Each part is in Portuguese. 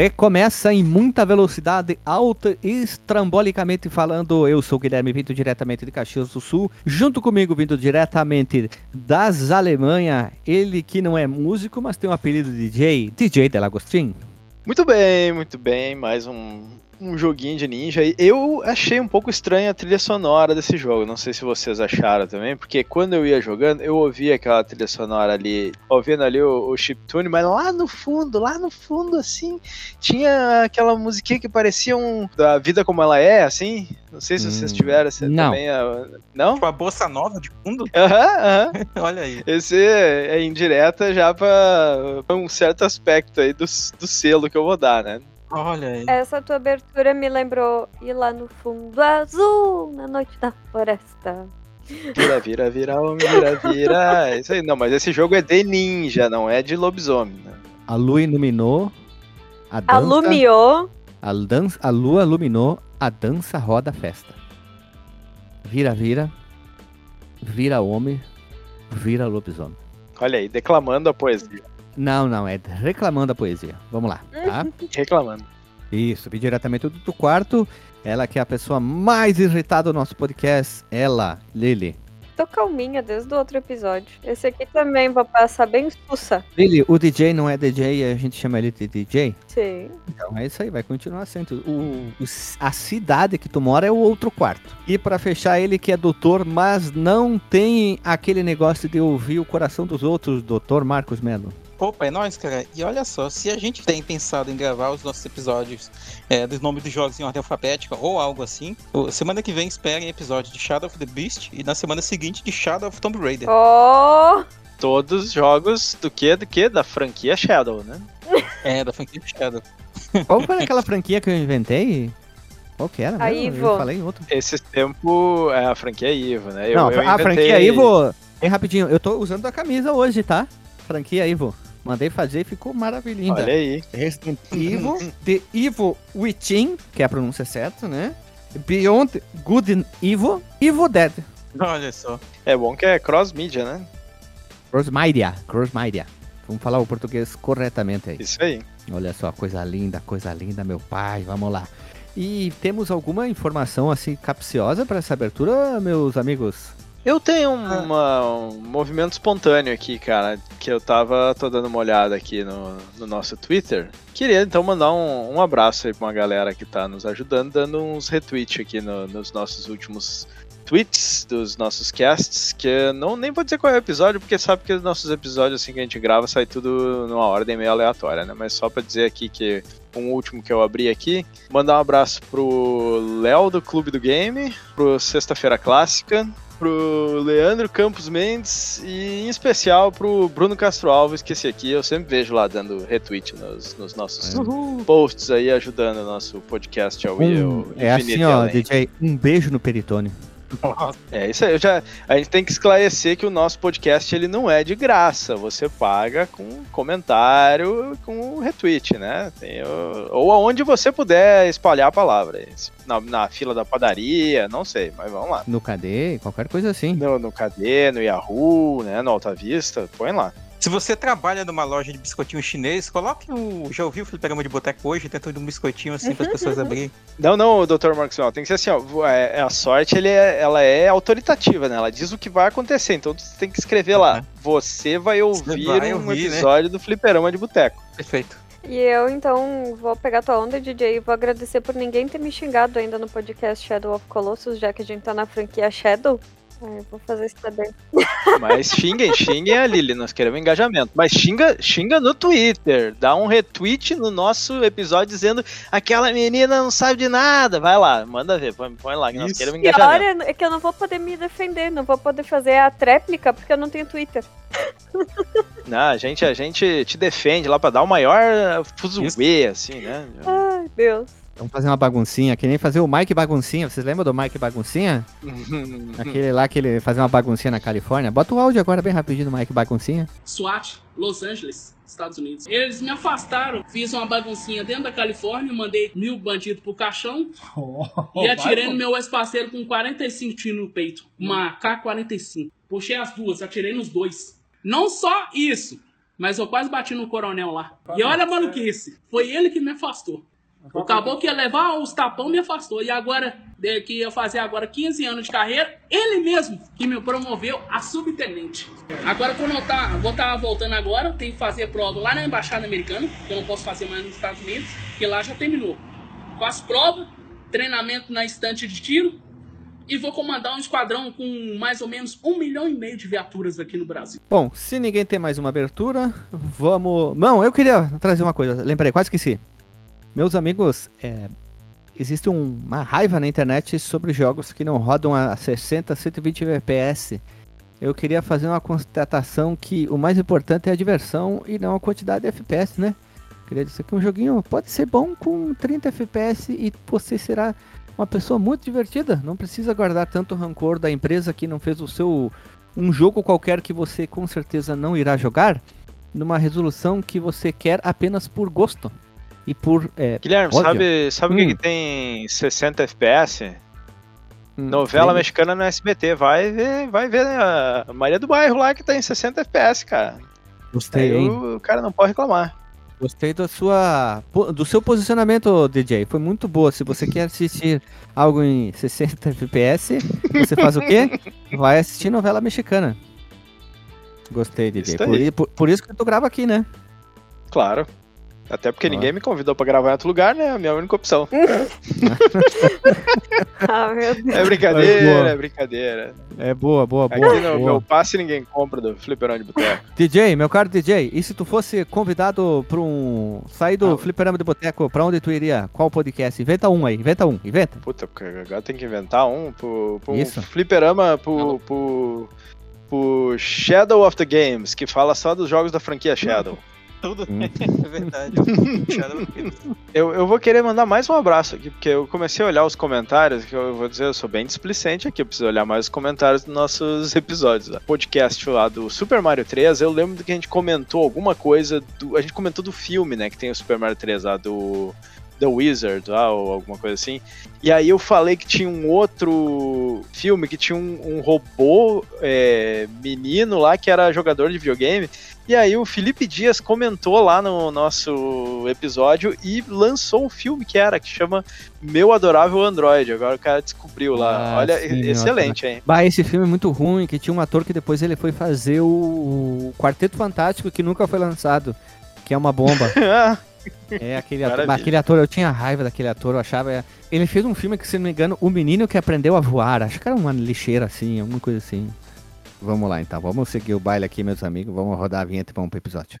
recomeça em muita velocidade alta, estrambolicamente falando. Eu sou o Guilherme, vindo diretamente de Caxias do Sul. Junto comigo, vindo diretamente das Alemanha, ele que não é músico, mas tem um apelido de DJ, DJ Delagostin. Muito bem, muito bem. Mais um, um joguinho de ninja. Eu achei um pouco estranha a trilha sonora desse jogo. Não sei se vocês acharam também, porque quando eu ia jogando, eu ouvia aquela trilha sonora ali, ouvindo ali o, o chiptune, mas lá no fundo, lá no fundo, assim, tinha aquela musiquinha que parecia um. da vida como ela é, assim. Não sei se Hum, vocês tiveram você não. também. ah, Não? Tipo a bossa nova de fundo? Aham, aham. Olha aí. Esse é indireta já pra, pra um certo aspecto aí do, do selo que eu vou dar, né? Olha aí. Essa tua abertura me lembrou ir lá no fundo azul, na noite da floresta. Vira, vira, vira, homem, vira, vira. É isso aí. Não, mas esse jogo é de ninja, não é de lobisomem, né? A lua iluminou. A dança, Alumiou. A, dança, a lua iluminou. A dança roda a festa. Vira, vira. Vira homem. Vira lobisomem. Olha aí, declamando a poesia. Não, não, é reclamando a poesia. Vamos lá, tá? Reclamando. Isso, vi diretamente do, do quarto. Ela que é a pessoa mais irritada do nosso podcast. Ela, Lili. Tô calminha desde o outro episódio. Esse aqui também vou passar bem sussa. Lili, o DJ não é DJ e a gente chama ele de DJ? Sim. Então é isso aí, vai continuar sendo. O, o- a cidade que tu mora é o outro quarto. E pra fechar, ele que é doutor, mas não tem aquele negócio de ouvir o coração dos outros, doutor Marcos Melo. Opa, é nóis, cara. E olha só, se a gente tem pensado em gravar os nossos episódios é, dos nomes dos jogos em ordem alfabética ou algo assim, semana que vem esperem episódio de Shadow of the Beast e na semana seguinte de Shadow of Tomb Raider. Oh! Todos os jogos do que? Do que? Da franquia Shadow, né? É, da franquia Shadow. Qual foi aquela franquia que eu inventei? Qual que era? A mesmo? Ivo. Eu falei outro. Esse tempo é a franquia Ivo, né? Eu, não, eu a inventei- franquia Ivo. Bem rapidinho, eu tô usando a camisa hoje, tá? Franquia Ivo. Mandei fazer e ficou maravilhinda. Olha aí. Resident Evil, The Evil Within, que é a pronúncia certa, né? Beyond Good and Evil, Evil Dead. Olha só. É bom que é cross-mídia, né? Crossmedia, Crossmedia. Vamos falar o português corretamente aí. Isso aí. Olha só, coisa linda, coisa linda, meu pai, vamos lá. E temos alguma informação assim capciosa para essa abertura, meus amigos? Eu tenho uma- um movimento espontâneo aqui, cara, que eu tava, tô dando uma olhada aqui no, no nosso Twitter. Queria então mandar um, um abraço aí pra uma galera que tá nos ajudando, dando uns retweets aqui no- nos nossos últimos tweets dos nossos casts, que não nem vou dizer qual é o episódio, porque sabe que os nossos episódios assim que a gente grava sai tudo numa ordem meio aleatória, né? Mas só pra dizer aqui que um último que eu abri aqui, mandar um abraço pro Léo do Clube do Game, pro Sexta-feira Clássica, pro Leandro Campos Mendes e em especial pro Bruno Castro Alves, que esse aqui eu sempre vejo lá dando retweet nos, nos nossos posts aí, ajudando o nosso podcast ao, Um- é assim, ó. DJ, um beijo no peritônio. É isso aí, já, a gente tem que esclarecer que o nosso podcast ele não é de graça, você paga com comentário, com retweet, né? Tem ou aonde você puder espalhar a palavra, na, na fila da padaria, não sei, mas vamos lá. No KD, qualquer coisa assim. No, no KD, no Yahoo, né, no Alta Vista, põe lá. Se você trabalha numa loja de biscoitinho chinês, coloque o. Já ouviu o fliperama de boteco hoje, tentando um biscoitinho assim para as pessoas abrirem. Não, não, Dr. Marcos Mel, tem que ser assim, ó, é- a sorte ele é, ela é autoritativa, né? Ela diz o que vai acontecer, então você tem que escrever lá. Uhum. Você vai ouvir vai um ouvir, né? episódio do Fliperama de Boteco. Perfeito. E eu, então, vou pegar tua onda, DJ, e vou agradecer por ninguém ter me xingado ainda no podcast Shadow of Colossus, já que a gente tá na franquia Shadow. Eu vou fazer isso também. Mas xinguem, xinguem a Lili, nós queremos engajamento. Mas xinga, xinga no Twitter, dá um retweet no nosso episódio dizendo aquela menina não sabe de nada. Vai lá, manda ver, põe, põe lá que nós Isso. queremos Pior engajamento. é é que eu não vou poder me defender, não vou poder fazer a tréplica porque eu não tenho Twitter. Não, a gente, a gente te defende lá pra dar o maior fuzuê, assim, né? Ai, Deus. Vamos fazer uma baguncinha, que nem fazer o Mike Baguncinha. Vocês lembram do Mike Baguncinha? Aquele lá que ele fazia uma baguncinha na Califórnia. Bota o áudio agora bem rapidinho do Mike Baguncinha. SWAT, Los Angeles, Estados Unidos. Eles me afastaram, fiz uma baguncinha dentro da Califórnia, mandei mil bandidos pro caixão e atirei no meu ex-parceiro com 45 tiros no peito. Uma K-45. Puxei as duas, atirei nos dois. Não só isso, Mas eu quase bati no coronel lá. E olha a maluquice. Foi ele que me afastou. O que ia levar os tapão me afastou. E agora, que ia fazer agora 15 anos de carreira, ele mesmo que me promoveu a subtenente. Agora, quando eu tá, vou estar tá voltando agora, tem que fazer prova lá na Embaixada Americana, que eu não posso fazer mais nos Estados Unidos, que lá já terminou. Faço prova, treinamento na estante de tiro, e vou comandar um esquadrão com mais ou menos um milhão e meio de viaturas aqui no Brasil. Bom, se ninguém tem mais uma abertura, vamos. Não, eu queria trazer uma coisa, lembrei, quase esqueci. Meus amigos, é, existe um, uma raiva na internet sobre jogos que não rodam a 60, 120 FPS. Eu queria fazer uma constatação que o mais importante é a diversão e não a quantidade de FPS, né? Queria dizer que um joguinho pode ser bom com 30 FPS e você será uma pessoa muito divertida. Não precisa guardar tanto rancor da empresa que não fez o seu um jogo qualquer que você com certeza não irá jogar numa resolução que você quer apenas por gosto e por. É, Guilherme, ódio. sabe, sabe o hum. que, que tem 60 FPS? Hum, Novela mexicana no SBT, vai ver, vai ver né, a Maria do Bairro lá que tá em 60 FPS, cara. Gostei, Aí o, o cara não pode reclamar. Gostei da sua, do seu posicionamento, DJ. Foi muito boa. Se você quer assistir algo em 60 FPS, você faz o quê? Vai assistir novela mexicana. Gostei, DJ. Por, por, por, isso que tu grava aqui, né? Claro. Até porque ah. ninguém me convidou pra gravar em outro lugar, né? A minha única opção. ah, meu Deus. É brincadeira, é, é brincadeira. É boa, boa, boa. Aqui no boa. meu passe ninguém compra do Fliperama de Boteco. DJ, meu caro DJ, e se tu fosse convidado pra um. sair do ah. Fliperama de Boteco, pra onde tu iria? Qual podcast? Inventa um aí, inventa um, inventa. Puta, agora tem que inventar um pro, pro Isso. Fliperama pro, pro, pro Shadow of the Games, que fala só dos jogos da franquia Shadow. Tudo hum. é verdade. eu, eu vou querer mandar mais um abraço aqui, porque eu comecei a olhar os comentários, que eu vou dizer, eu sou bem displicente aqui, eu preciso olhar mais os comentários dos nossos episódios. Né? Podcast lá do Super Mario 3, eu lembro que a gente comentou alguma coisa, do, a gente comentou do filme, né, que tem o Super Mario 3 lá, do The Wizard lá, ou alguma coisa assim. E aí eu falei que tinha um outro filme que tinha um, um robô é, menino lá que era jogador de videogame. E aí o Felipe Dias comentou lá no nosso episódio e lançou um filme que era, que chama Meu Adorável Android. Agora o cara descobriu lá. Ah, Olha, sim, excelente, hein? Bah, esse filme é muito ruim, que tinha um ator que depois ele foi fazer o Quarteto Fantástico que nunca foi lançado, que é uma bomba. É, aquele ator, aquele ator, eu tinha raiva daquele ator, eu achava. Ele fez um filme que, se não me engano, O Menino que Aprendeu a Voar. Acho que era uma lixeira assim, alguma coisa assim. Vamos lá então, vamos seguir o baile aqui, meus amigos. Vamos rodar a vinheta e vamos pro episódio.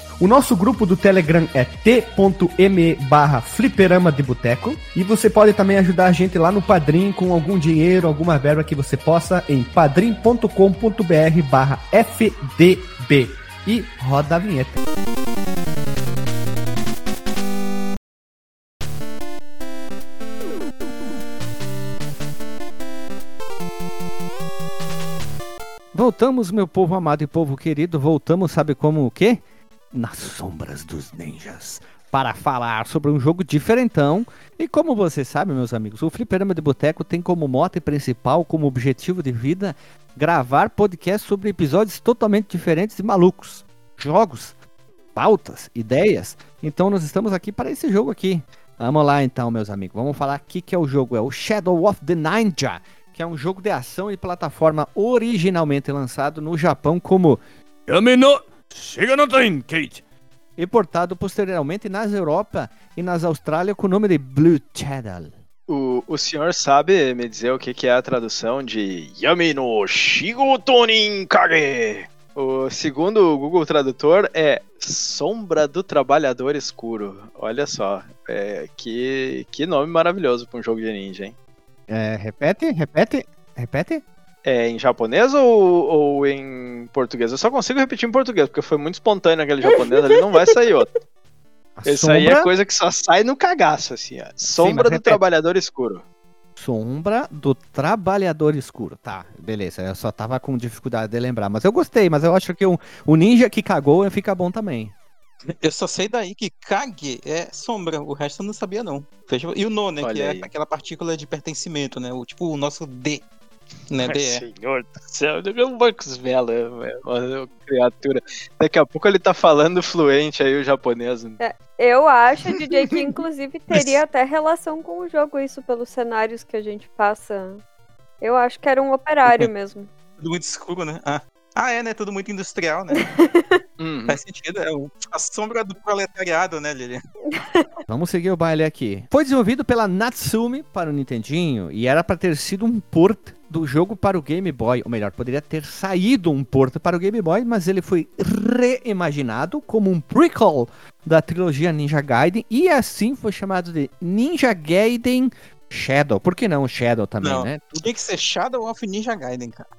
O nosso grupo do Telegram é t.me barra fliperama de boteco. E você pode também ajudar a gente lá no Padrim com algum dinheiro, alguma verba que você possa em padrim.com.br barra fdb. E roda a vinheta. Voltamos, meu povo amado e povo querido. Voltamos, sabe como o quê? Nas sombras dos ninjas para falar sobre um jogo diferentão. E como você sabe, meus amigos, o Fliperama de Boteco tem como mote principal, como objetivo de vida, gravar podcasts sobre episódios totalmente diferentes e malucos. Jogos, pautas, ideias. Então nós estamos aqui para esse jogo aqui. Vamos lá então, meus amigos. Vamos falar aqui que é o jogo. É o Shadow of the Ninja, que é um jogo de ação e plataforma originalmente lançado no Japão como Yamino Chega no trem, Kate! E portado posteriormente nas Europa e nas Austrália com o nome de Blue Channel. O, o senhor sabe me dizer o que, que é a tradução de Yami no Shigotonin Kage? O segundo o Google Tradutor é Sombra do Trabalhador Escuro. Olha só, é, que, que nome maravilhoso para um jogo de ninja, hein? É, repete, repete, repete. É em japonês ou, ou em português? Eu só consigo repetir em português, porque foi muito espontâneo aquele japonês ali, não vai sair outro. Isso aí é coisa que só sai no cagaço, assim, ó. Sombra Sim, do repete. Trabalhador Escuro. Sombra do Trabalhador Escuro. Tá, beleza. Eu só tava com dificuldade de lembrar. Mas eu gostei, mas eu acho que o, o ninja que cagou fica bom também. Eu só sei daí que Kage é sombra, o resto eu não sabia não. E o No, né, Olha que é aí. é aquela partícula de pertencimento, né, o tipo o nosso D, né, Ai, Senhor do céu, o Marcos Mello é uma criatura. Daqui a pouco ele tá falando fluente aí o japonês. Né? É, eu acho, DJ, que inclusive teria até relação com o jogo isso, pelos cenários que a gente passa. Eu acho que era um operário mesmo. Tudo muito escuro, né? Ah. Ah, é, né? Tudo muito industrial, né? uhum. Faz sentido, é a sombra do proletariado, né, Lilian? Vamos seguir o baile aqui. Foi desenvolvido pela Natsume para o Nintendinho e era para ter sido um port do jogo para o Game Boy, ou melhor, poderia ter saído um porto para o Game Boy, mas ele foi reimaginado como um prequel da trilogia Ninja Gaiden e assim foi chamado de Ninja Gaiden Shadow. Por que não Shadow também, não, né? Tinha que ser Shadow of Ninja Gaiden, cara.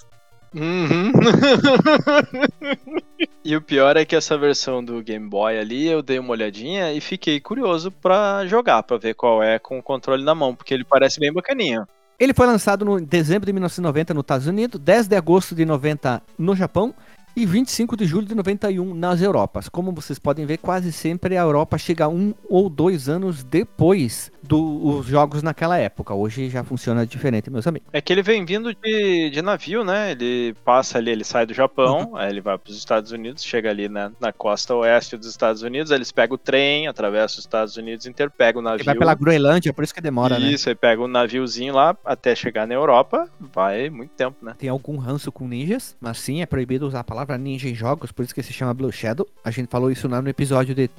Uhum. e o pior é que essa versão do Game Boy ali, eu dei uma olhadinha e fiquei curioso para jogar, para ver qual é com o controle na mão, porque ele parece bem bacaninho. Ele foi lançado no dezembro de 1990 nos Estados Unidos, 10 de agosto de 90 no Japão e 25 de julho de 91 nas Europas. Como vocês podem ver, quase sempre a Europa chega um ou dois anos depois dos jogos naquela época. Hoje já funciona diferente, meus amigos. É que ele vem vindo de, de navio, né? Ele passa ali, ele sai do Japão, uhum. aí ele vai para os Estados Unidos, chega ali na, na costa oeste dos Estados Unidos, aí eles pegam o trem, atravessa os Estados Unidos inteiro, o navio. Ele vai pela Groenlândia, por isso que demora, isso, né? Isso, aí pega um naviozinho lá até chegar na Europa, vai muito tempo, né? Tem algum ranço com ninjas, mas sim, é proibido usar a palavra ninja em jogos, por isso que se chama Blue Shadow. A gente falou isso lá no episódio de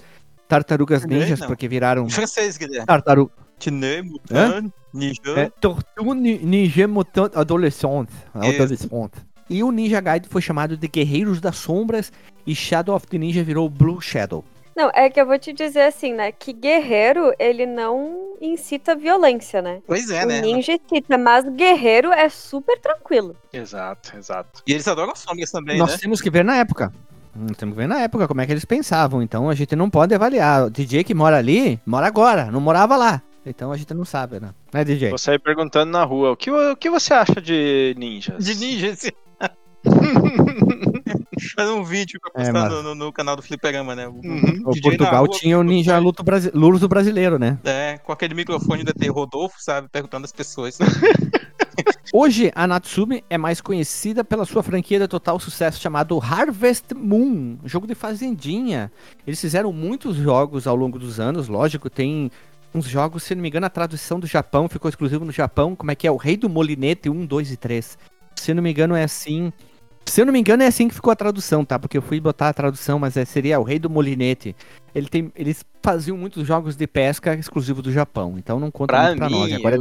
Tartarugas Ninjas, não. porque viraram. Francês, Guilherme. Tartaruga. Tine, Mutant, Ninja. É, Tortue Ninja Mutant Adolescente. Adolescente. E o Ninja Gaiden foi chamado de Guerreiros das Sombras e Shadow of the Ninja virou Blue Shadow. Não, é que eu vou te dizer assim, né? Que guerreiro, ele não incita violência, né? Pois é, o né? Ninja incita, mas guerreiro é super tranquilo. Exato, exato. E eles adoram sombras também, Nós né? temos que ver na época. Nós temos que ver na época como é que eles pensavam. Então a gente não pode avaliar. O DJ que mora ali, mora agora, não morava lá. Então a gente não sabe, né? Né, DJ? Você aí perguntando na rua, o que, o que você acha de ninjas? De ninjas? Fazer um vídeo pra é, postar é, mas... no, no, canal do Fliperama, né? O, uhum. o Portugal rua, tinha o Ninja Luto Brasi... Brasileiro, né? É, com aquele microfone da T. Rodolfo, sabe? Perguntando às pessoas. Hoje, a Natsume é mais conhecida pela sua franquia de total sucesso chamado Harvest Moon, jogo de fazendinha. Eles fizeram muitos jogos ao longo dos anos, lógico, tem uns jogos, se não me engano, a tradução do Japão ficou exclusivo no Japão, como é que é? O Rei do Molinete 1, 2 e 3. Se não me engano, é assim. Se eu não me engano, é assim que ficou a tradução, tá? Porque eu fui botar a tradução, mas é, seria o Rei do Molinete. Ele tem, eles faziam muitos jogos de pesca exclusivo do Japão, então não conta pra muito pra mim, nós. Agora,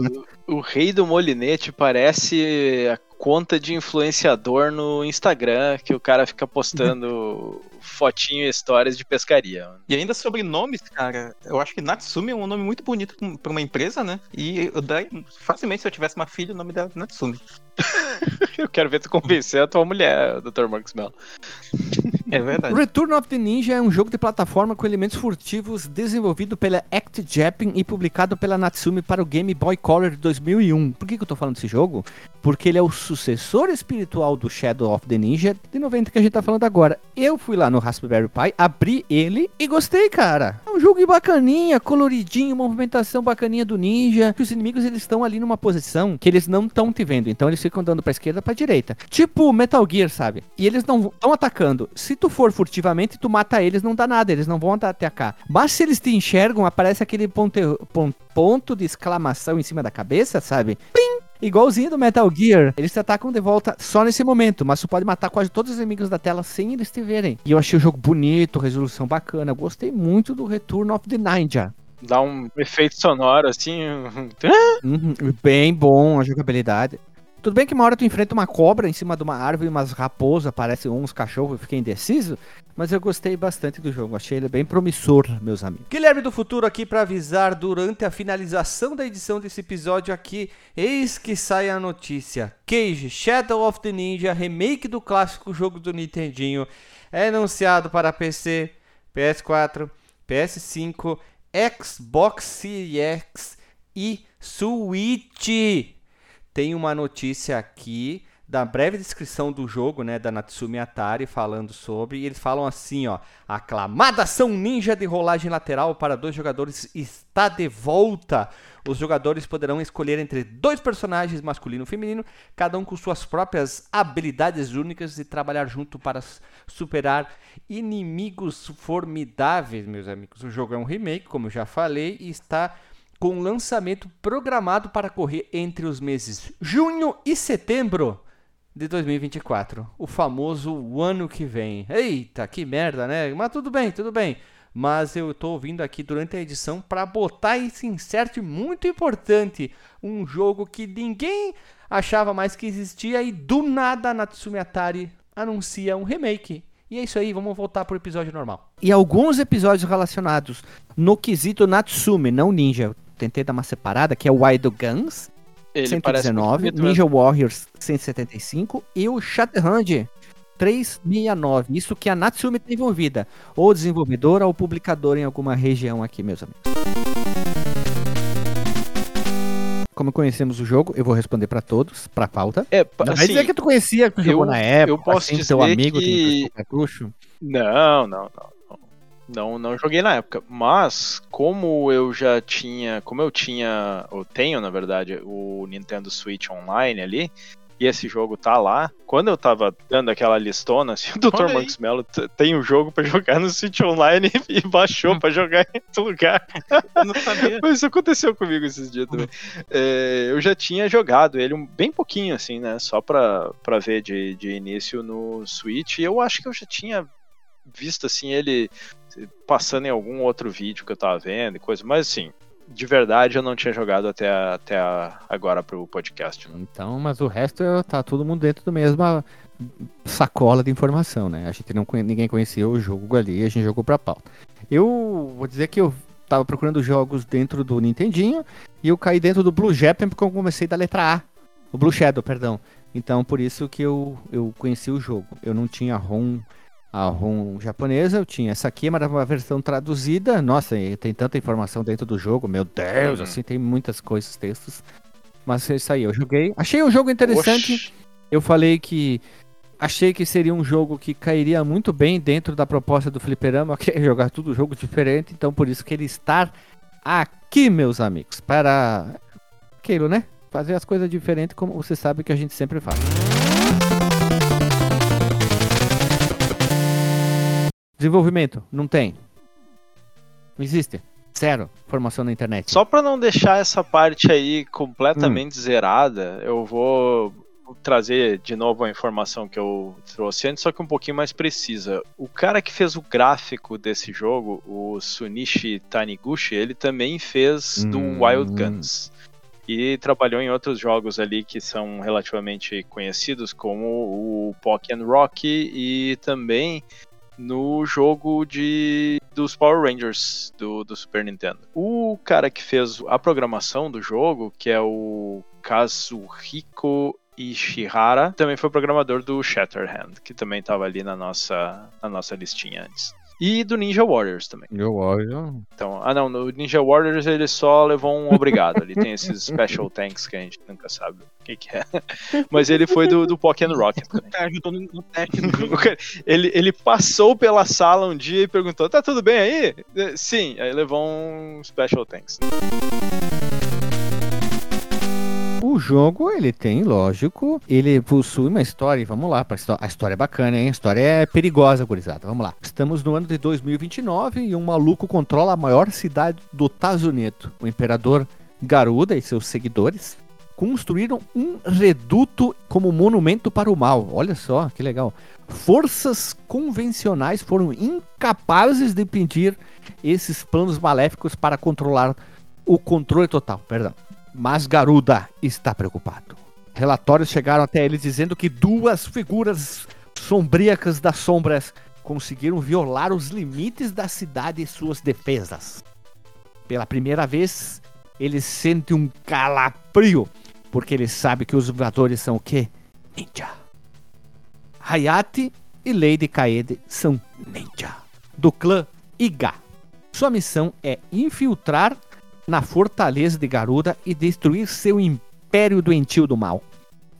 o, o Rei do Molinete parece a conta de influenciador no Instagram, que o cara fica postando fotinho e histórias de pescaria. E ainda sobre nomes, cara, eu acho que Natsume é um nome muito bonito pra uma empresa, né? E eu daria, facilmente, se eu tivesse uma filha, o nome dela é Natsume. eu quero ver tu convencer a tua mulher, Dr. Marcos Mello. É verdade. Return of the Ninja é um jogo de plataforma com elementos furtivos desenvolvido pela Act Japan e publicado pela Natsume para o Game Boy Color de 2001. Por que, que eu tô falando desse jogo? Porque ele é o sucessor espiritual do Shadow of the Ninja de 90 que a gente tá falando agora. Eu fui lá no Raspberry Pi, abri ele e gostei, cara. É um jogo bacaninha, coloridinho, movimentação bacaninha do ninja. Os inimigos eles estão ali numa posição que eles não estão te vendo, então eles ficam dando pra esquerda pra direita. Tipo Metal Gear, sabe? E eles não estão atacando. Se tu for furtivamente, tu mata eles, não dá nada, eles não vão atacar. Mas se eles te enxergam, aparece aquele ponto, ponto de exclamação em cima da cabeça, sabe? Plim! Igualzinho do Metal Gear, eles te atacam de volta só nesse momento, mas tu pode matar quase todos os inimigos da tela sem eles te verem. E eu achei o jogo bonito, resolução bacana. Gostei muito do Return of the Ninja dá um efeito sonoro assim. Uhum, bem bom a jogabilidade. Tudo bem que uma hora tu enfrenta uma cobra em cima de uma árvore, umas raposas, aparecem uns cachorros, eu fiquei indeciso, mas eu gostei bastante do jogo, achei ele bem promissor, meus amigos. Guilherme do Futuro aqui para avisar durante a finalização da edição desse episódio aqui, eis que sai a notícia. Cage Shadow of the Ninja, remake do clássico jogo do Nintendinho, é anunciado para PC, PS4, PS5, Xbox Series X e Switch. Tem uma notícia aqui da breve descrição do jogo, né, da Natsumi Atari, falando sobre, e eles falam assim, ó, aclamada ação ninja de rolagem lateral para dois jogadores está de volta. Os jogadores poderão escolher entre dois personagens, masculino e feminino, cada um com suas próprias habilidades únicas e trabalhar junto para superar inimigos formidáveis, meus amigos. O jogo é um remake, como eu já falei, e está com lançamento programado para correr entre os meses junho e setembro de 2024. O famoso ano que vem. Eita, que merda, né? Mas tudo bem, tudo bem. Mas eu estou ouvindo aqui durante a edição para botar esse insert muito importante. Um jogo que ninguém achava mais que existia e do nada a Natsumi Atari anuncia um remake. E é isso aí, vamos voltar pro episódio normal. E alguns episódios relacionados no quesito Natsume, não Ninja. tentei dar uma separada, que é o Wild Guns, ele 119, Ninja Warriors 175 e o Shatterhand 369. Isso que a Natsume tem envolvida, ou desenvolvedora ou publicadora em alguma região aqui, meus amigos. Como conhecemos o jogo, eu vou responder para todos, para pauta. É, não assim, dizer que tu conhecia, que jogou na época, eu posso assim, dizer teu amigo que... tem Não, não, não. Não, não joguei na época, mas como eu já tinha, como eu tinha, eu tenho na verdade o Nintendo Switch Online ali, e esse jogo tá lá. Quando eu tava dando aquela listona, assim, o Dr. Marcos Mello tem um jogo para jogar no Switch Online e baixou para jogar em outro lugar. Eu não sabia. Mas isso aconteceu comigo esses dias também. É, eu já tinha jogado ele um, bem pouquinho, assim, né? Só pra, pra ver de, de início no Switch. E eu acho que eu já tinha visto, assim, ele passando em algum outro vídeo que eu tava vendo e coisa, mas assim, de verdade eu não tinha jogado até, até agora pro podcast. Né? Então, mas o resto tá todo mundo dentro do mesma sacola de informação, né? A gente não ninguém conhecia o jogo ali, a gente jogou pra pauta. Eu vou dizer que eu tava procurando jogos dentro do Nintendinho e eu caí dentro do Blue Japan porque eu comecei da letra A. O Blue Shadow, perdão. Então, por isso que eu, eu conheci o jogo. Eu não tinha ROM a ROM japonesa, eu tinha essa aqui, mas uma versão traduzida. Nossa, tem tanta informação dentro do jogo, meu Deus, uhum. assim, tem muitas coisas, textos. Mas é isso aí, eu joguei. Achei o jogo interessante. Oxi. Eu falei que achei que seria um jogo que cairia muito bem dentro da proposta do Fliperama, que é jogar tudo jogo diferente, então por isso que ele está aqui, meus amigos, para aquilo, né? Fazer as coisas diferentes como você sabe que a gente sempre faz. Desenvolvimento, não tem. Não existe. Zero formação na internet. Só para não deixar essa parte aí completamente hum. zerada, eu vou trazer de novo a informação que eu trouxe antes, só que um pouquinho mais precisa. O cara que fez o gráfico desse jogo, o Sunichi Taniguchi, ele também fez hum. do Wild Guns. E trabalhou em outros jogos ali que são relativamente conhecidos, como o Pokémon Rock e também no jogo de dos Power Rangers do, do Super Nintendo. O cara que fez a programação do jogo, que é o Kazuhiko Ishihara, também foi programador do Shatterhand, que também estava ali na nossa, na nossa listinha antes. E do Ninja Warriors também. Ninja Warriors. Então, ah não, no Ninja Warriors ele só levou um obrigado. Ele tem esses special tanks que a gente nunca sabe o que, que é. Mas ele foi do, do Pokémon Rocket. Ajudou no teste do jogo. ele, ele passou pela sala um dia e perguntou: tá tudo bem aí? Sim, aí levou um special tanks o jogo, ele tem, lógico, ele possui uma história, vamos lá, a história é bacana, hein? A história é perigosa, gurizada, vamos lá. Estamos no ano de 2029 e um maluco controla a maior cidade do Tazuneto. O imperador Garuda e seus seguidores construíram um reduto como monumento para o mal. Olha só, que legal. Forças convencionais foram incapazes de impedir esses planos maléficos para controlar o controle total, perdão. Mas Garuda está preocupado. Relatórios chegaram até ele dizendo que duas figuras sombríacas das sombras conseguiram violar os limites da cidade e suas defesas. Pela primeira vez, ele sente um calafrio, porque ele sabe que os voadores são o quê? Ninja. Hayate e Lady Kaede são ninja, do clã Iga. Sua missão é infiltrar na fortaleza de Garuda e destruir seu império doentio do mal.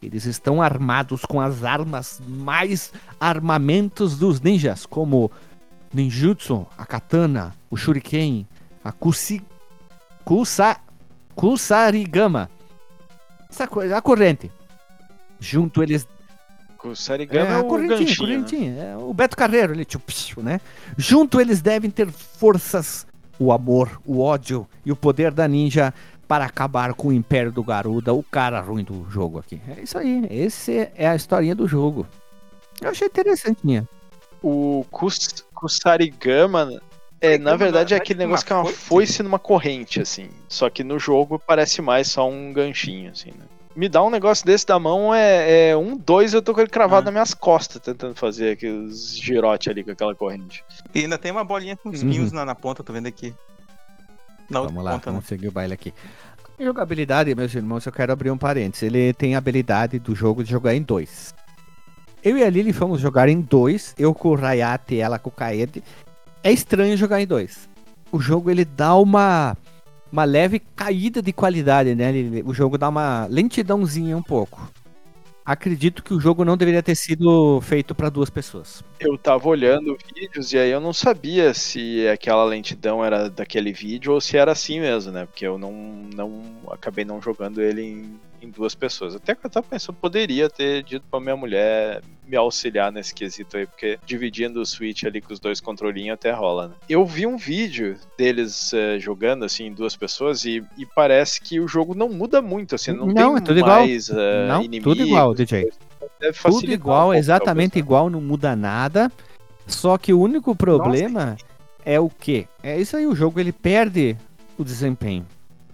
Eles estão armados com as armas mais armamentos dos ninjas, como ninjutsu, a katana, o shuriken, a kusi, kusa, kusarigama. Essa coisa, a corrente. Junto eles Kusarigama é, é, o correntinha, né? correntinha. É o Beto Carreiro, ele tipo, né? Junto eles devem ter forças, o amor, o ódio e o poder da ninja para acabar com o Império do Garuda, o cara ruim do jogo aqui. É isso aí, esse é a historinha do jogo. Eu achei interessantinha. O Kus, Kusarigama, é, na verdade é aquele negócio que é uma foice numa corrente, assim. Só que no jogo parece mais só um ganchinho, assim, né? Me dá um negócio desse da mão, é, é um, dois, eu tô com ele cravado Ah. nas minhas costas, tentando fazer aqueles girote ali com aquela corrente. E ainda tem uma bolinha com os Uhum. na, na ponta, tô vendo aqui. Na Vamos lá, ponta, né? vamos seguir o baile aqui. Jogabilidade, meus irmãos, eu quero abrir um parênteses. Ele tem a habilidade do jogo de jogar em dois. Eu e a Lily fomos jogar em dois, eu com o Rayate e ela com o Kaede. É estranho jogar em dois. O jogo ele dá uma uma leve caída de qualidade, né? O jogo dá uma lentidãozinha um pouco. Acredito que o jogo não deveria ter sido feito para duas pessoas. Eu tava olhando vídeos e aí eu não sabia se aquela lentidão era daquele vídeo ou se era assim mesmo, né? Porque eu não, não acabei não jogando ele em, em duas pessoas. Até que eu tava pensando, poderia ter dito pra minha mulher me auxiliar nesse quesito aí, porque dividindo o Switch ali com os dois controlinhos até rola, né? Eu vi um vídeo deles eh, jogando assim em duas pessoas e, e parece que o jogo não muda muito, assim, não, Não, tem é tudo igual. mais eh, não, inimigos. tudo igual, DJ. Tudo um igual, pouco, exatamente talvez, igual, não muda nada. Só que o único problema é o quê? É isso aí, o jogo ele perde o desempenho.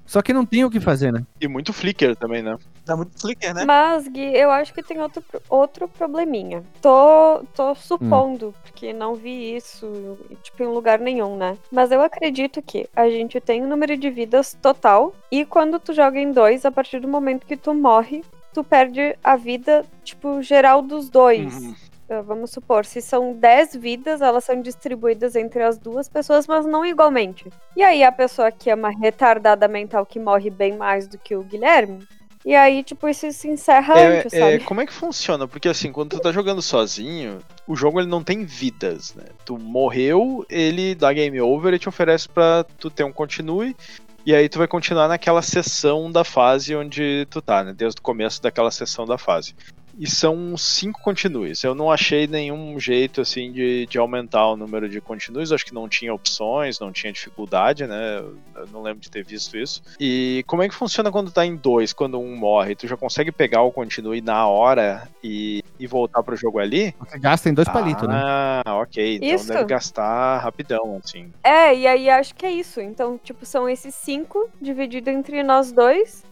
Só que não tem o que fazer, né? E muito flicker também, né? Dá muito flicker, né? Mas, Gui, eu acho que tem outro, outro probleminha. Tô, tô supondo, porque não vi isso, tipo, em lugar nenhum, né? Mas eu acredito que a gente tem um número de vidas total, e quando tu joga em dois, a partir do momento que tu morre, tu perde a vida, tipo, geral dos dois. Uhum. Uh, Vamos supor, se são 10 vidas, elas são distribuídas entre as duas pessoas, mas não igualmente. E aí a pessoa que é uma retardada mental que morre bem mais do que o Guilherme, e aí, tipo, isso se encerra É, antes, é, como é que funciona? Porque assim, quando tu tá jogando sozinho, o jogo ele não tem vidas, né? Tu morreu, ele dá game over e te oferece pra tu ter um continue. E aí tu vai continuar naquela sessão da fase onde tu tá, né? Desde o começo daquela sessão da fase. E são cinco continues. Eu não achei nenhum jeito assim de, de aumentar o número de continues. Acho que não tinha opções, não tinha dificuldade, né? Eu não lembro de ter visto isso. E como é que funciona quando tá em dois, quando um morre? Tu já consegue pegar o continue na hora e, e voltar pro jogo ali? Você gasta em dois palitos, né? Ah, ok. Então Isso. deve gastar rapidão, assim. É, e aí acho que é isso. Então, tipo, são esses cinco dividido entre nós dois.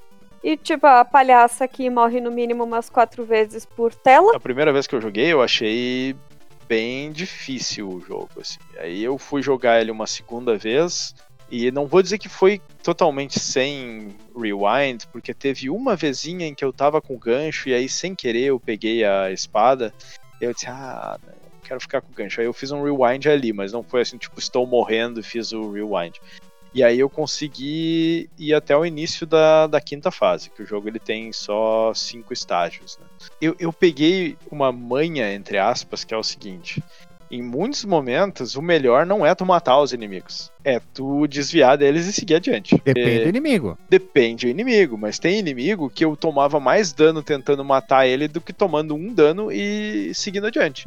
E, tipo, a palhaça que morre no mínimo umas quatro vezes por tela. A primeira vez que eu joguei, eu achei bem difícil o jogo, assim. Aí eu fui jogar ele uma segunda vez e não vou dizer que foi totalmente sem rewind, porque teve uma vezinha em que eu tava com o gancho e aí sem querer eu peguei a espada. E eu disse, ah, quero ficar com o gancho. Aí eu fiz um rewind ali, mas não foi assim, tipo, estou morrendo e fiz o rewind. E aí eu consegui ir até o início da, da quinta fase, que o jogo ele tem só cinco estágios, né? eu, eu peguei uma manha, entre aspas, que é o seguinte. Em muitos momentos, o melhor não é tu matar os inimigos. É tu desviar deles e seguir adiante. Depende É, do inimigo. depende do inimigo, mas tem inimigo que eu tomava mais dano tentando matar ele do que tomando um dano e seguindo adiante.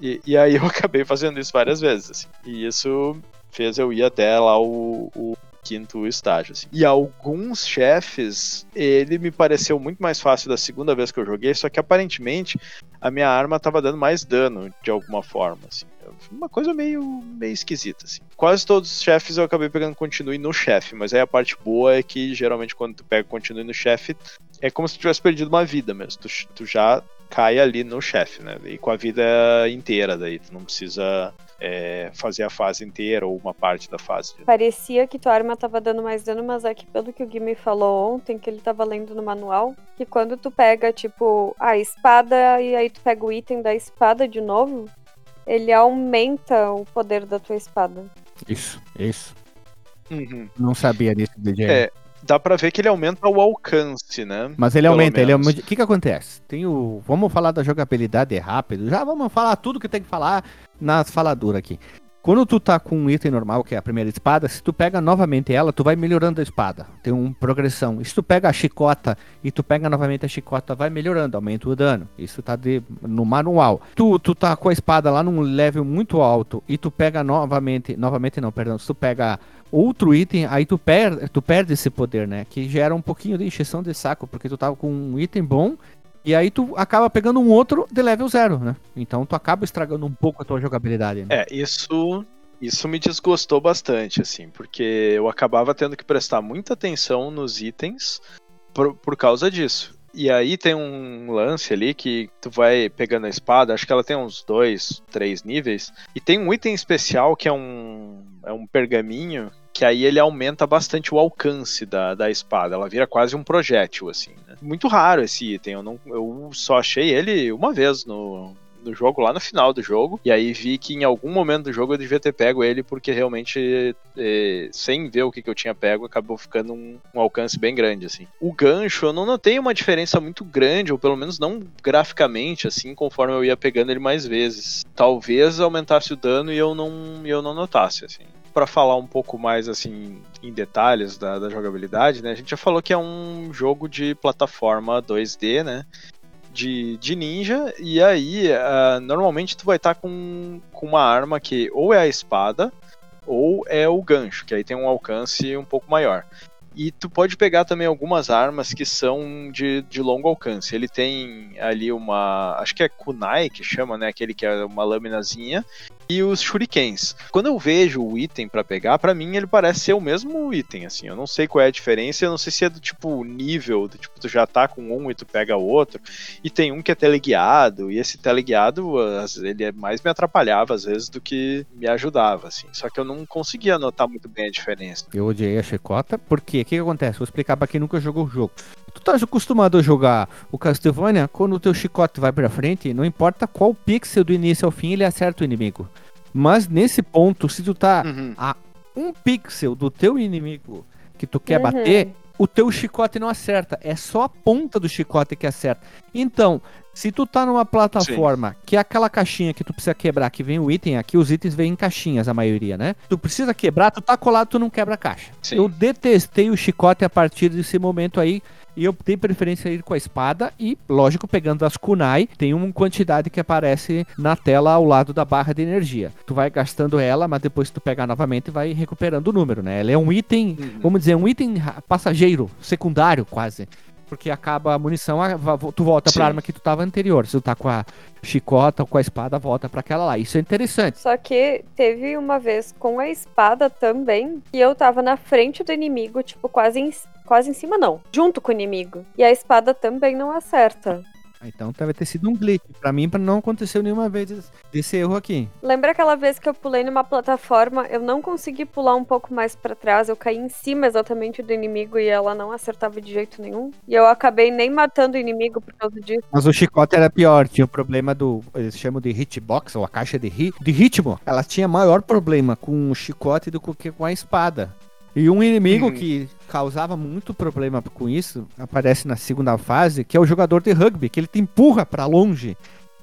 E, e aí eu acabei fazendo isso várias vezes. assim. E isso fez eu ir até lá o, o quinto estágio. assim. E alguns chefes, ele me pareceu muito mais fácil da segunda vez que eu joguei, só que aparentemente a minha arma tava dando mais dano de alguma forma. Assim. Uma coisa meio, meio esquisita. Assim. Quase todos os chefes eu acabei pegando continue no chefe, mas aí a parte boa é que geralmente quando tu pega continue no chefe, é como se tu tivesse perdido uma vida mesmo. Tu, tu já cai ali no chefe, né? E com a vida inteira daí. Tu não precisa é, fazer a fase inteira ou uma parte da fase. Parecia que tua arma tava dando mais dano, mas é que pelo que o Gui me falou ontem, que ele tava lendo no manual, que quando tu pega, tipo, a espada e aí tu pega o item da espada de novo, ele aumenta o poder da tua espada. Isso, isso. Uhum. Não sabia disso, DJ. É, dá pra ver que ele aumenta o alcance, né? Mas ele Pelo aumenta, ele menos. aumenta. O que que acontece? Tem o. Vamos falar da jogabilidade rápido. Já vamos falar tudo que tem que falar nas faladuras aqui. Quando tu tá com um item normal, que é a primeira espada, se tu pega novamente ela, tu vai melhorando a espada. Tem uma progressão. E se tu pega a chicota e tu pega novamente a chicota, vai melhorando, aumenta o dano. Isso tá de, no manual. Tu, tu tá com a espada lá num level muito alto e tu pega novamente, novamente não, perdão, se tu pega outro item, aí tu, per, tu perde esse poder, né? Que gera um pouquinho de encheção de saco, porque tu tava com um item bom e aí tu acaba pegando um outro de level zero, né? Então tu acaba estragando um pouco a tua jogabilidade. Né? É, isso, isso me desgostou bastante, assim, porque eu acabava tendo que prestar muita atenção nos itens por, por causa disso. E aí tem um lance ali que tu vai pegando a espada, acho que ela tem uns dois, três níveis, e tem um item especial que é um, é um pergaminho, que aí ele aumenta bastante o alcance da, da espada, ela vira quase um projétil, assim, né? Muito raro esse item, eu, não, eu só achei ele uma vez no, no jogo, lá no final do jogo, e aí vi que em algum momento do jogo eu devia ter pego ele, porque realmente, eh, sem ver o que, que eu tinha pego, acabou ficando um, um alcance bem grande, assim. O gancho, eu não notei uma diferença muito grande, ou pelo menos não graficamente, assim, conforme eu ia pegando ele mais vezes. Talvez aumentasse o dano e eu não, eu não notasse, assim. Para falar um pouco mais assim em detalhes da, da jogabilidade, né? A gente já falou que é um jogo de plataforma 2D, né? de, de ninja, e aí uh, normalmente tu vai estar com, com uma arma que ou é a espada ou é o gancho, que aí tem um alcance um pouco maior. E tu pode pegar também algumas armas que são de, de longo alcance. Ele tem ali uma. Acho que é kunai que chama, né? Aquele que é uma lâminazinha. E os shurikens. Quando eu vejo o item para pegar, para mim ele parece ser o mesmo item, assim. Eu não sei qual é a diferença, eu não sei se é do tipo nível, do tipo tu já tá com um e tu pega outro. E tem um que é teleguiado, e esse teleguiado, ele é mais me atrapalhava às vezes do que me ajudava, assim. Só que eu não conseguia notar muito bem a diferença. Eu odiei a chicota, porque o que, que acontece? Vou explicar pra quem nunca jogou o jogo. Tu tá acostumado a jogar o Castlevania, quando o teu chicote vai pra frente, não importa qual pixel do início ao fim, ele acerta o inimigo. Mas nesse ponto, se tu tá Uhum. a um pixel do teu inimigo que tu quer Uhum. bater, o teu chicote não acerta. É só a ponta do chicote que acerta. Então, se tu tá numa plataforma que é aquela caixinha que tu precisa quebrar, que vem o item aqui, os itens vêm em caixinhas, a maioria, né? Tu precisa quebrar, tu tá colado, tu não quebra a caixa. Sim. Eu detestei o chicote a partir desse momento aí. E eu tenho preferência ir com a espada e, lógico, pegando as kunai, tem uma quantidade que aparece na tela ao lado da barra de energia. Tu vai gastando ela, mas depois tu pega novamente vai recuperando o número, né? Ela é um item, Uhum. vamos dizer, um item passageiro, secundário quase. Porque acaba a munição, tu volta Sim. pra arma que tu tava anterior. Se tu tá com a chicota ou com a espada, volta pra aquela lá. Isso é interessante. Só que teve uma vez com a espada também, que eu tava na frente do inimigo, tipo, quase em, quase em cima não, junto com o inimigo. E a espada também não acerta. Então deve ter sido um glitch. Pra mim, não aconteceu nenhuma vez esse- desse erro aqui. Lembra aquela vez que eu pulei numa plataforma, eu não consegui pular um pouco mais pra trás, eu caí em cima exatamente do inimigo e ela não acertava de jeito nenhum. E eu acabei nem matando o inimigo por causa disso. Mas o chicote era pior, tinha o problema do. Eles chamam de hitbox, ou a caixa de, ri, de ritmo. Ela tinha maior problema com o chicote do que com a espada. E um inimigo Uhum. que causava muito problema com isso aparece na segunda fase, que é o jogador de rugby, que ele te empurra pra longe.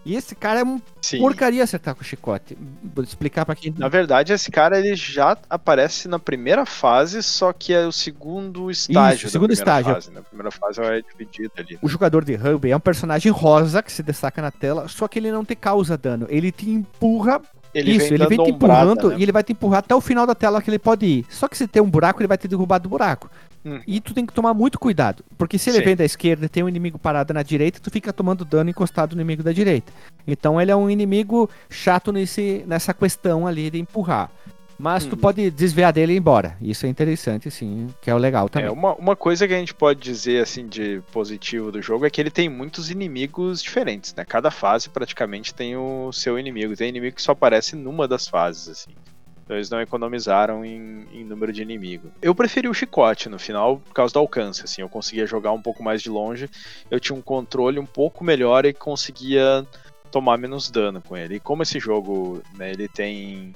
E esse cara é um Sim. porcaria acertar com o chicote. Vou explicar pra quem. Na verdade, esse cara ele já aparece na primeira fase, só que é o segundo estágio. da segundo primeira estágio. Fase, né? A primeira fase é dividida ali. O jogador de rugby é um personagem rosa que se destaca na tela, só que ele não te causa dano. Ele te empurra Ele Isso, vem ele vem te empurrando né? e ele vai te empurrar até o final da tela que ele pode ir. Só que se tem um buraco, ele vai te derrubar do buraco. Hum. E tu tem que tomar muito cuidado. Porque se ele Sim. vem da esquerda e tem um inimigo parado na direita, tu fica tomando dano encostado no inimigo da direita. Então ele é um inimigo chato nesse, nessa questão ali de empurrar. Mas tu Uhum. pode desviar dele e ir embora. Isso é interessante, sim, que é o legal também. É, uma, uma coisa que a gente pode dizer assim de positivo do jogo é que ele tem muitos inimigos diferentes, né? Cada fase praticamente tem o seu inimigo. Tem inimigo que só aparece numa das fases, assim. Então eles não economizaram em, em número de inimigo. Eu preferi o chicote no final por causa do alcance, assim. Eu conseguia jogar um pouco mais de longe. Eu tinha um controle um pouco melhor e conseguia tomar menos dano com ele. E como esse jogo, né, ele tem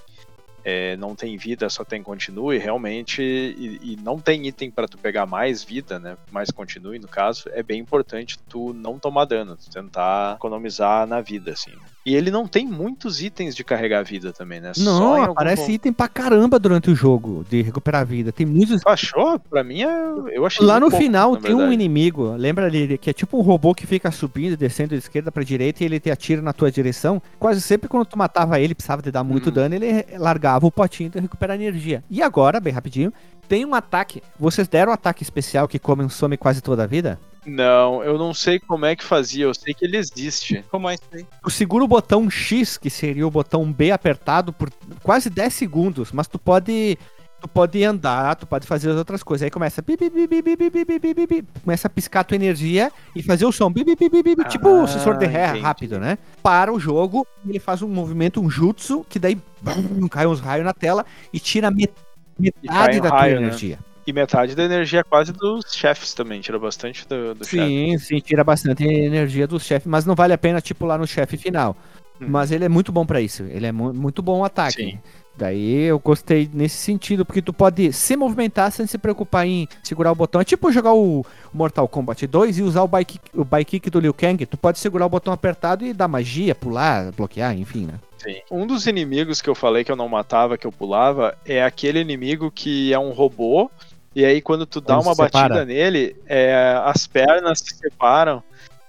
é, não tem vida, só tem continue, realmente, e, e não tem item para tu pegar mais vida, né? Mais continue, no caso, é bem importante tu não tomar dano, tu tentar economizar na vida, assim. E ele não tem muitos itens de carregar vida também, né? Não, aparece item pra caramba durante o jogo de recuperar vida. Tem muitos. Tu achou? Pra mim, é, eu achei. Lá no pouco, final tem um inimigo, lembra ali, que é tipo um robô que fica subindo, descendo de esquerda pra direita e ele te atira na tua direção. Quase sempre quando tu matava ele, precisava de dar muito hum. dano, ele largava o potinho de recuperar energia. E agora, bem rapidinho, tem um ataque. Vocês deram um ataque especial que some quase toda a vida? Não, eu não sei como é que fazia, eu sei que ele existe. Como é isso Tu segura o botão X, que seria o botão B apertado por quase 10 segundos, mas tu pode tu pode andar, tu pode fazer as outras coisas. Aí começa bi, bi, bi, começa a piscar a tua energia e fazer o som ah, tipo o sensor de ré rápido, né? Para o jogo, ele faz um movimento, um jutsu, que daí bum, cai uns raios na tela e tira metade da tua raio, energia. Né? E metade da energia quase dos chefes também, tira bastante do, do sim, chefe. Sim, tira bastante energia dos chefes, mas não vale a pena, tipo, lá no chefe final. Hum. Mas ele é muito bom para isso. Ele é mu muito bom o ataque. Sim. Daí eu gostei nesse sentido, porque tu pode se movimentar sem se preocupar em segurar o botão. É tipo jogar o Mortal Kombat 2 e usar o bike, o bike kick do Liu Kang. Tu pode segurar o botão apertado e dar magia, pular, bloquear, enfim, né? Sim. Um dos inimigos que eu falei que eu não matava, que eu pulava, é aquele inimigo que é um robô e aí, quando tu dá uma batida nele, é, as pernas se separam.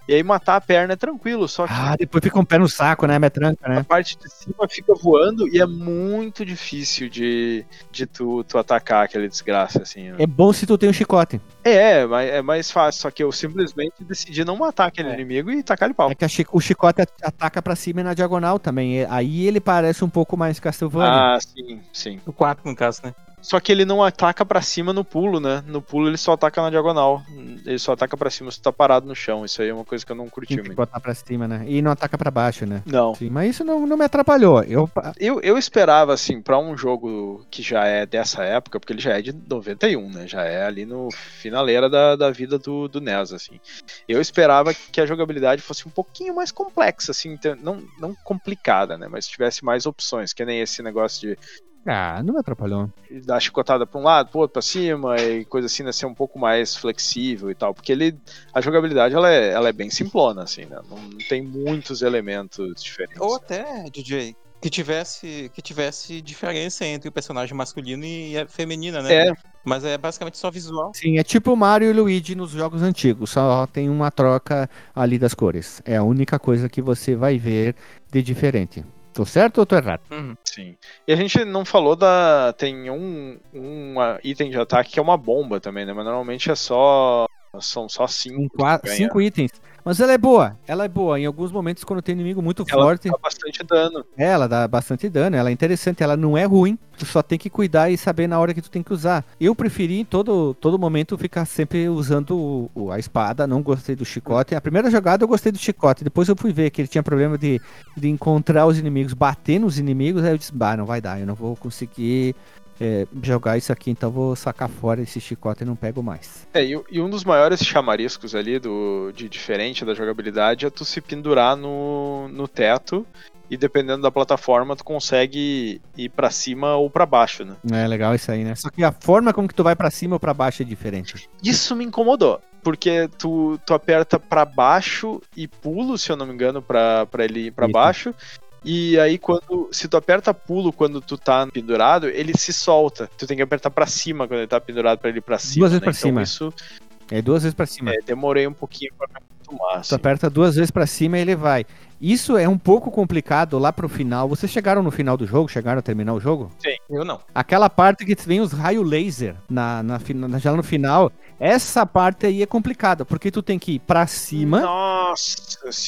E aí matar a perna é tranquilo, só que. Ah, depois fica um pé no saco, né? Metranca, né? A parte de cima fica voando e é muito difícil de, de tu, tu atacar aquele desgraça, assim. Né? É bom se tu tem um chicote. É, mas é mais fácil, só que eu simplesmente decidi não matar aquele é. inimigo e tacar ele pau. É que o chicote ataca pra cima e na diagonal também. Aí ele parece um pouco mais Castlevania. Ah, sim, sim. O 4, no caso, né? Só que ele não ataca para cima no pulo, né? No pulo ele só ataca na diagonal. Ele só ataca para cima se tu tá parado no chão. Isso aí é uma coisa que eu não curti Tem que botar pra cima, né? E não ataca para baixo, né? Não. Sim, mas isso não, não me atrapalhou. Eu... eu, eu esperava, assim, para um jogo que já é dessa época, porque ele já é de 91, né? Já é ali no finaleira da, da vida do, do NES, assim. Eu esperava que a jogabilidade fosse um pouquinho mais complexa, assim, não, não complicada, né? Mas tivesse mais opções, que nem esse negócio de ah, não me atrapalhou. Dar chicotada pra um lado, pro outro, pra cima, e coisa assim, né? Ser um pouco mais flexível e tal. Porque ele. A jogabilidade ela é, ela é bem simplona, assim, né? Não, não tem muitos elementos diferentes. Ou até, DJ, que tivesse que tivesse diferença entre o personagem masculino e a feminina, né? É. Mas é basicamente só visual. Sim, é tipo Mario e Luigi nos jogos antigos, só tem uma troca ali das cores. É a única coisa que você vai ver de diferente. Tô certo ou tô errado? Uhum. Sim. E a gente não falou da. Tem um, um item de ataque que é uma bomba também, né? Mas normalmente é só. São só cinco. Quatro, cinco itens. Mas ela é boa, ela é boa. Em alguns momentos, quando tem inimigo muito ela forte. Ela dá bastante dano. É, ela dá bastante dano, ela é interessante, ela não é ruim. Tu só tem que cuidar e saber na hora que tu tem que usar. Eu preferi em todo, todo momento ficar sempre usando o, a espada, não gostei do chicote. A primeira jogada eu gostei do chicote, depois eu fui ver que ele tinha problema de, de encontrar os inimigos, bater nos inimigos, aí eu disse, bah, não vai dar, eu não vou conseguir é, jogar isso aqui, então vou sacar fora esse chicote e não pego mais. É, e, e, um dos maiores chamariscos ali do, de diferente da jogabilidade é tu se pendurar no, no teto e dependendo da plataforma tu consegue ir para cima ou para baixo, né? É legal isso aí, né? Só que a forma como que tu vai para cima ou para baixo é diferente. Isso me incomodou, porque tu, tu aperta para baixo e pulo, se eu não me engano, para ele ir para baixo, e aí, quando. Se tu aperta pulo quando tu tá pendurado, ele se solta. Tu tem que apertar para cima quando ele tá pendurado para ele ir pra cima. Duas vezes né? pra então, cima. Isso. É duas vezes pra cima. É, demorei um pouquinho pra acostumar. Assim. Tu aperta duas vezes pra cima e ele vai. Isso é um pouco complicado lá pro final. Vocês chegaram no final do jogo? Chegaram a terminar o jogo? Sim, eu não. Aquela parte que vem os raios laser na, na, na, já no final. Essa parte aí é complicada, porque tu tem que ir pra cima. Nossa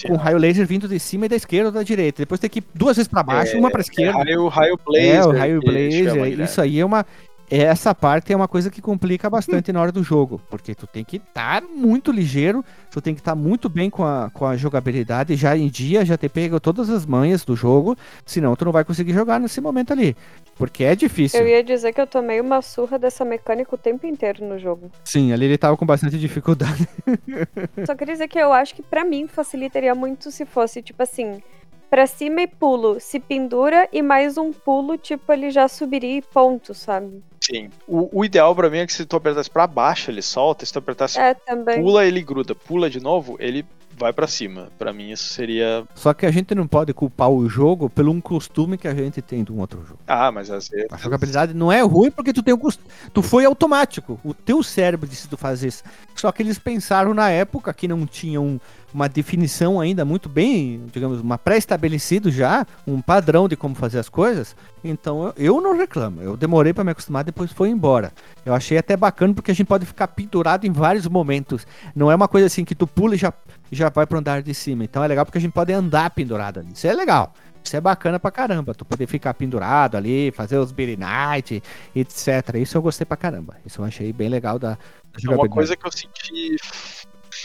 Com raio laser vindo de cima e da esquerda ou da direita. Depois tem que ir duas vezes pra baixo, é, uma pra esquerda. É raio, raio blazer. É, o raio blazer. Isso aí é uma essa parte é uma coisa que complica bastante na hora do jogo, porque tu tem que estar tá muito ligeiro, tu tem que estar tá muito bem com a, com a jogabilidade, já em dia, já ter pego todas as manhas do jogo, senão tu não vai conseguir jogar nesse momento ali, porque é difícil. Eu ia dizer que eu tomei uma surra dessa mecânica o tempo inteiro no jogo. Sim, ali ele tava com bastante dificuldade. Só queria dizer que eu acho que para mim facilitaria muito se fosse, tipo assim, pra cima e pulo, se pendura e mais um pulo, tipo, ele já subiria e ponto, sabe? Sim. O, o ideal pra mim é que se tu apertasse pra baixo, ele solta, se tu apertasse É, também. pula, ele gruda. Pula de novo, ele vai pra cima. Pra mim isso seria. Só que a gente não pode culpar o jogo pelo um costume que a gente tem de um outro jogo. Ah, mas às vezes. A jogabilidade não é ruim porque tu tem um costume. Tu foi automático. O teu cérebro disse tu fazer isso. Só que eles pensaram na época que não tinham uma definição ainda muito bem, digamos, uma pré-estabelecido já, um padrão de como fazer as coisas. Então eu, eu não reclamo. Eu demorei pra me acostumar, depois foi embora. Eu achei até bacana porque a gente pode ficar pendurado em vários momentos. Não é uma coisa assim que tu pula e já, já vai pro andar de cima. Então é legal porque a gente pode andar pendurado ali. Isso é legal. Isso é bacana pra caramba. Tu poder ficar pendurado ali, fazer os Billy Night, etc. Isso eu gostei pra caramba. Isso eu achei bem legal da, da Uma jogabilidade. coisa que eu senti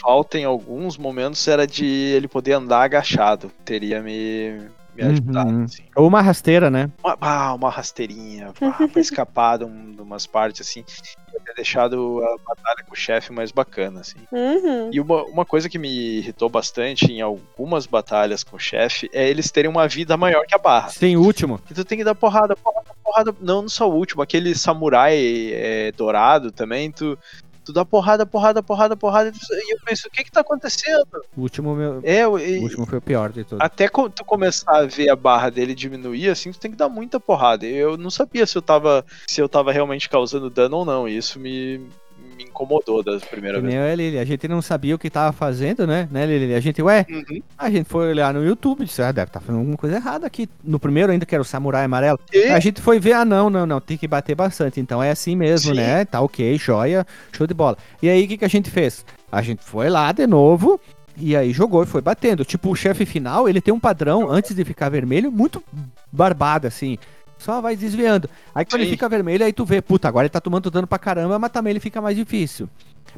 falta em alguns momentos era de ele poder andar agachado. Teria me, me Uhum. ajudado. assim. Ou uma rasteira, né? Uma, ah, uma rasteirinha ah, pra escapar de, um- de umas partes assim. Ia ter deixado a batalha com o chefe mais bacana, assim. Uhum. E uma, uma coisa que me irritou bastante em algumas batalhas com o chefe é eles terem uma vida maior que a barra. Sim, o último. Que tu tem que dar porrada, porrada, porrada. Não, não só o último, aquele samurai é, dourado também, tu, tu dá porrada, porrada, porrada, porrada. E eu penso, o que que tá acontecendo? O último, meu, É, o e- último foi o pior de tudo. até tu começar a ver a barra dele diminuir, assim, tu tem que dar muita porrada. Eu não sabia se eu tava, se eu tava realmente causando dano ou não. E isso me, me incomodou da primeira Que vez. nem a Lili, a gente não sabia o que tava fazendo, né? Né, Lili? A gente, ué, Uhum. a gente foi olhar no YouTube, disse, ah, deve estar fazendo alguma coisa errada aqui. No primeiro ainda, que era o Samurai Amarelo. E- A gente foi ver, ah, não, não, não, tem que bater bastante. Então é assim mesmo, Sim. né? Tá ok, joia, show de bola. E aí, o que, que a gente fez? A gente foi lá de novo. E aí jogou e foi batendo. Tipo, o chefe final, ele tem um padrão, antes de ficar vermelho, muito barbado, assim. Só vai desviando. Aí quando ele Sim. fica vermelho, aí tu vê, puta, agora ele tá tomando dano pra caramba, mas também ele fica mais difícil.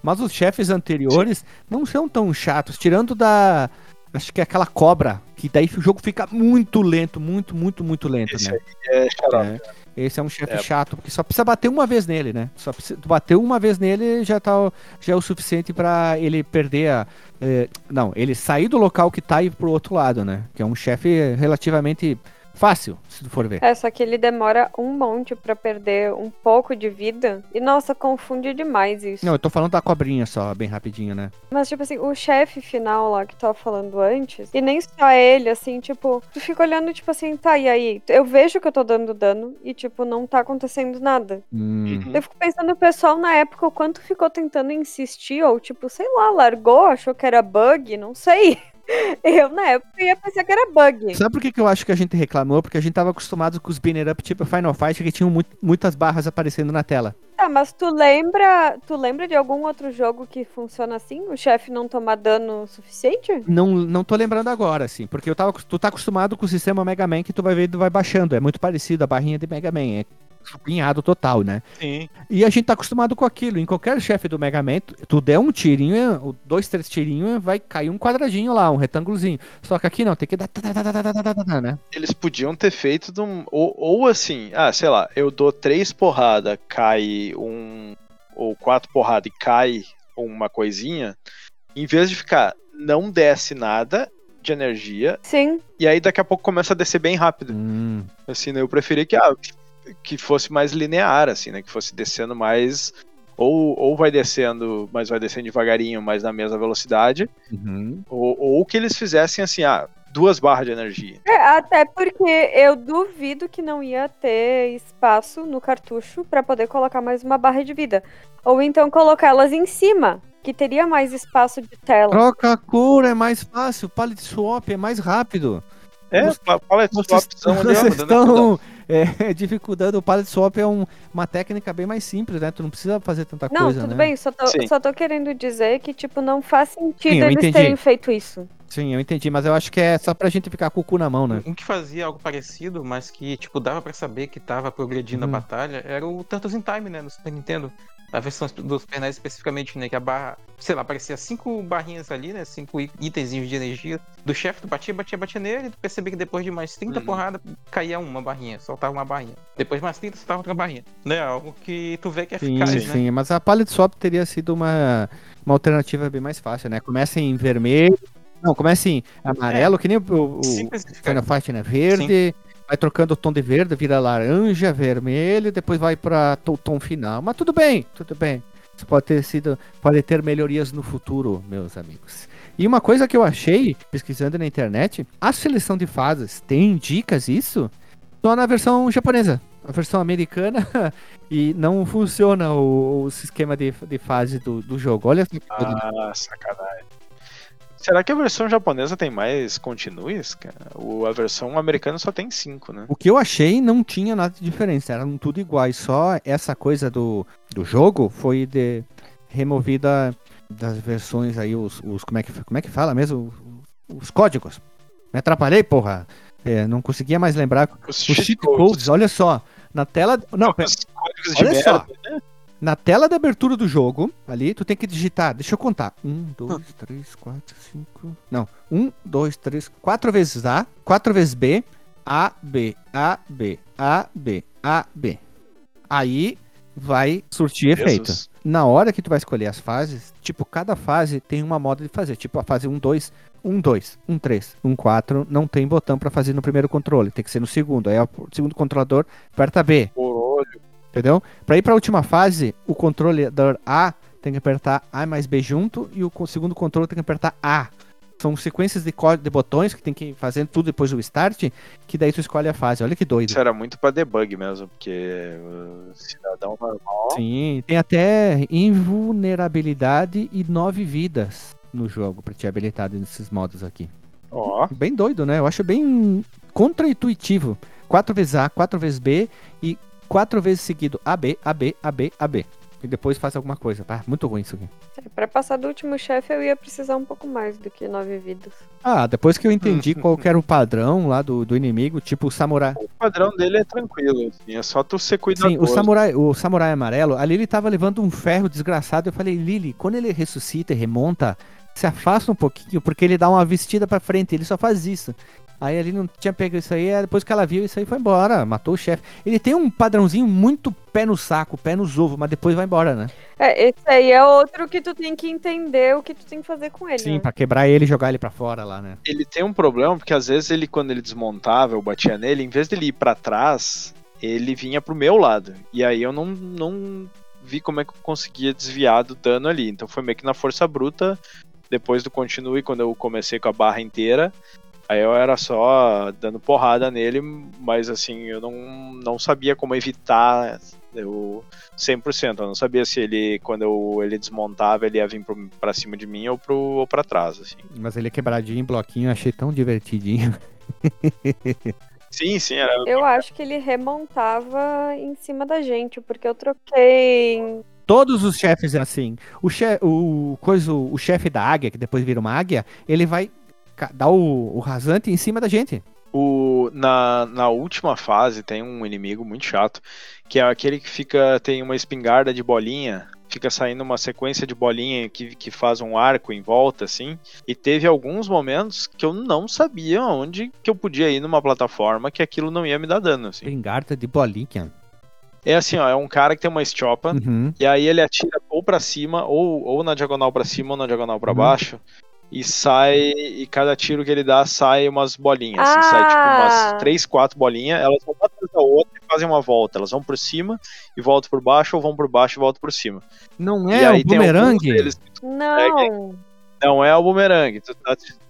Mas os chefes anteriores não são tão chatos, tirando da. Acho que é aquela cobra, que daí o jogo fica muito lento, muito, muito, muito lento, Esse né? É xarope. É. Esse é um chefe É. chato, porque só precisa bater uma vez nele, né? Só precisa, tu bateu uma vez nele já tá já é o suficiente pra ele perder a eh, não, ele sair do local que tá e ir pro outro lado, né? Que é um chefe relativamente fácil, se tu for ver. É, só que ele demora um monte pra perder um pouco de vida. E nossa, confunde demais isso. Não, eu tô falando da cobrinha só, bem rapidinho, né? Mas, tipo assim, o chefe final lá que tava falando antes, e nem só ele, assim, tipo, tu fica olhando, tipo assim, tá, e aí? Eu vejo que eu tô dando dano e, tipo, não tá acontecendo nada. Hum. Uhum. Eu fico pensando no pessoal na época o quanto ficou tentando insistir, ou, tipo, sei lá, largou, achou que era bug, não sei. Eu, na época, ia pensar que era bug. Sabe por que, que eu acho que a gente reclamou? Porque a gente tava acostumado com os banner up tipo Final Fight que tinham mu- muitas barras aparecendo na tela. Tá, mas tu lembra, tu lembra de algum outro jogo que funciona assim? O chefe não tomar dano suficiente? Não, não tô lembrando agora, assim, porque eu tava, tu tá acostumado com o sistema Mega Man que tu vai ver e vai baixando. É muito parecido a barrinha de Mega Man. É chupinhado total, né? Sim. E a gente tá acostumado com aquilo. Em qualquer chefe do Mega Man, tu der um tirinho, dois, três tirinhos, vai cair um quadradinho lá, um retângulozinho. Só que aqui não, tem que dar. Né? Eles podiam ter feito. Um, ou, ou assim, ah, sei lá, eu dou três porrada, cai um. Ou quatro porrada e cai uma coisinha. Em vez de ficar, não desce nada, de energia. Sim. E aí daqui a pouco começa a descer bem rápido. Hum. Assim, né? Eu preferi que, ah, que fosse mais linear, assim, né? Que fosse descendo mais. Ou, ou vai descendo, mas vai descendo devagarinho, mas na mesma velocidade. uhum. Ou, ou que eles fizessem assim, ah, duas barras de energia. É, até porque eu duvido que não ia ter espaço no cartucho pra poder colocar mais uma barra de vida. Ou então colocá-las em cima, que teria mais espaço de tela. Troca a cor, é mais fácil. Palette swap é mais rápido. É, Vocês- fa- fala essa Vocês, estão é, dificultando. O palette swap é um- uma técnica bem mais simples, né? Tu não precisa fazer tanta Não, coisa, tudo né? bem, só tô, Sim. só tô querendo dizer que, tipo, não faz sentido Sim, eles entendi. terem feito isso. Sim, eu entendi, mas eu acho que é só pra gente ficar com o cu na mão, né? Um que fazia algo parecido, mas que, tipo, dava pra saber que tava progredindo Uhum. a batalha, era o Turtles in Time, né, no Super Nintendo. A versão do Super NES especificamente, né, que a barra, sei lá, aparecia cinco barrinhas ali, né, cinco itenzinhos de energia do chefe, tu batia, batia, batia nele, tu percebia que depois de mais 30 Uhum. porradas, caía uma barrinha, soltava uma barrinha. Depois de mais 30, soltava outra barrinha. Né, algo que tu vê que é Sim, eficaz, né? sim, mas a palette swap teria sido uma, uma alternativa bem mais fácil, né? Começa em vermelho, Não, começa assim, amarelo, que nem o, o Final Fight, né? Verde, Sim. vai trocando o tom de verde, vira laranja, vermelho, depois vai para o tom final. Mas tudo bem, tudo bem. Isso pode ter sido, pode ter melhorias no futuro, meus amigos. E uma coisa que eu achei, pesquisando na internet, a seleção de fases tem dicas isso só na versão japonesa. A versão americana e não funciona o, o esquema de, de fase do, do jogo. Olha Ah, sacanagem. Será que a versão japonesa tem mais continues? O, a versão americana só tem cinco, né? O que eu achei não tinha nada de diferença, eram tudo iguais. Só essa coisa do, do jogo foi de, removida das versões aí, os, os como, é que, como é que fala mesmo? Os códigos. Me atrapalhei, porra. É, não conseguia mais lembrar. Os, os cheat codes. olha só. Na tela. Não, pera, olha só. Né? Na tela de abertura do jogo, ali, tu tem que digitar. Deixa eu contar. Um, dois, três, quatro, cinco. Não. Um, dois, três, quatro vezes A, quatro vezes B, A, B, A, B, A, B, A, B. Aí vai surtir efeito. Na hora que tu vai escolher as fases, tipo, cada fase tem uma moda de fazer. Tipo, a fase 1, 2, 1, 2, 1, 3, 1, 4, não tem botão para fazer no primeiro controle, tem que ser no segundo. Aí o segundo controlador aperta B. Por olho. Entendeu? Para ir para a última fase, o controlador A tem que apertar A mais B junto e o segundo controle tem que apertar A. São sequências de, de botões que tem que fazer tudo depois do start, que daí tu escolhe a fase. Olha que doido. Isso era muito para debug mesmo, porque o cidadão normal. Sim, tem até invulnerabilidade e nove vidas no jogo para te habilitar nesses modos aqui. Ó. Oh. Bem doido, né? Eu acho bem contra-intuitivo. 4 vezes A, 4 vezes B e quatro vezes seguido AB, AB, AB, AB. E depois faz alguma coisa, tá? Muito ruim isso aqui. É, pra passar do último chefe eu ia precisar um pouco mais do que nove vidas. Ah, depois que eu entendi qual era o padrão lá do, do inimigo, tipo o samurai. O padrão dele é tranquilo, assim, é só tu ser cuidadoso. Sim, o samurai, o samurai amarelo, ali ele tava levando um ferro desgraçado. Eu falei, Lily, quando ele ressuscita e remonta, se afasta um pouquinho, porque ele dá uma vestida pra frente, ele só faz isso. Aí ali não tinha pego isso aí, depois que ela viu isso aí foi embora, matou o chefe. Ele tem um padrãozinho muito pé no saco, pé nos ovos, mas depois vai embora, né? É, esse aí é outro que tu tem que entender o que tu tem que fazer com ele. Sim, né? pra quebrar ele e jogar ele pra fora lá, né? Ele tem um problema, porque às vezes ele, quando ele desmontava, eu batia nele, em vez dele ir pra trás, ele vinha pro meu lado. E aí eu não, não vi como é que eu conseguia desviar do dano ali. Então foi meio que na força bruta, depois do continue, quando eu comecei com a barra inteira, Aí eu era só dando porrada nele, mas assim, eu não, não sabia como evitar eu 100%. Eu não sabia se ele, quando eu, ele desmontava, ele ia vir pro, pra cima de mim ou, pro, ou pra trás, assim. Mas ele é quebradinho em bloquinho, eu achei tão divertidinho. Sim, sim, era. Eu acho que ele remontava em cima da gente, porque eu troquei. Todos os chefes é assim. O, che o, coisa, o chefe da águia, que depois vira uma águia, ele vai dar o, o rasante em cima da gente. O, na, na última fase tem um inimigo muito chato, que é aquele que fica tem uma espingarda de bolinha, fica saindo uma sequência de bolinha que, que faz um arco em volta, assim. E teve alguns momentos que eu não sabia onde que eu podia ir numa plataforma que aquilo não ia me dar dano, assim. Espingarda de bolinha. É assim, ó, é um cara que tem uma estiopa, uhum. e aí ele atira ou para cima, ou, ou na diagonal para cima, ou na diagonal para uhum. baixo e sai. E cada tiro que ele dá sai umas bolinhas. Ah. Assim, sai tipo umas ah. três, quatro bolinhas. Elas vão uma atrás da outra e fazem uma volta. Elas vão por cima e voltam por baixo, ou vão por baixo e voltam por cima. Não é o bumerangue? Não. Não é o bumerangue. Tá,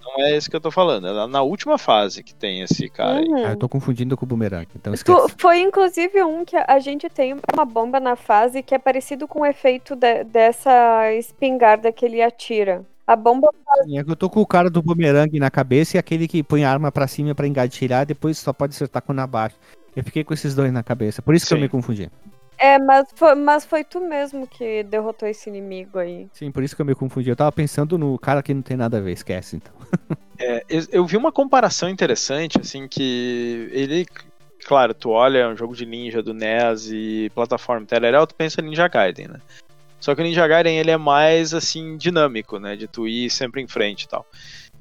não é esse que eu tô falando. É na última fase que tem esse cara uhum. aí. Ah, eu tô confundindo com o bumerangue. Então Foi inclusive um que a gente tem uma bomba na fase que é parecido com o efeito de, dessa espingarda que ele atira. A bomba. É eu tô com o cara do bumerangue na cabeça e aquele que põe a arma pra cima pra engatilhar e depois só pode acertar com na baixa. Eu fiquei com esses dois na cabeça, por isso Sim. que eu me confundi. É, mas foi, mas foi tu mesmo que derrotou esse inimigo aí. Sim, por isso que eu me confundi. Eu tava pensando no cara que não tem nada a ver, esquece então. é, eu vi uma comparação interessante, assim, que ele, claro, tu olha é um jogo de ninja do NES e plataforma Telerel, tu pensa Ninja Gaiden, né? Só que o Ninja Gaiden ele é mais assim dinâmico, né, de tu ir sempre em frente e tal.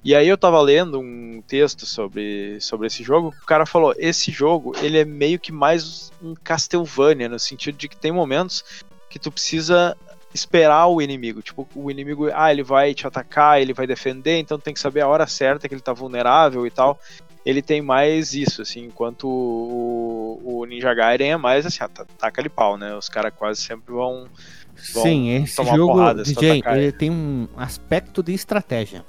E aí eu tava lendo um texto sobre, sobre esse jogo, o cara falou, esse jogo, ele é meio que mais um Castlevania, no sentido de que tem momentos que tu precisa esperar o inimigo. Tipo, o inimigo, ah, ele vai te atacar, ele vai defender, então tem que saber a hora certa que ele tá vulnerável e tal. Ele tem mais isso, assim, enquanto o, o Ninja Gaiden é mais assim, ah, taca ali pau, né? Os caras quase sempre vão. Sim, esse jogo, porrada, DJ, ele tem um aspecto de estratégia.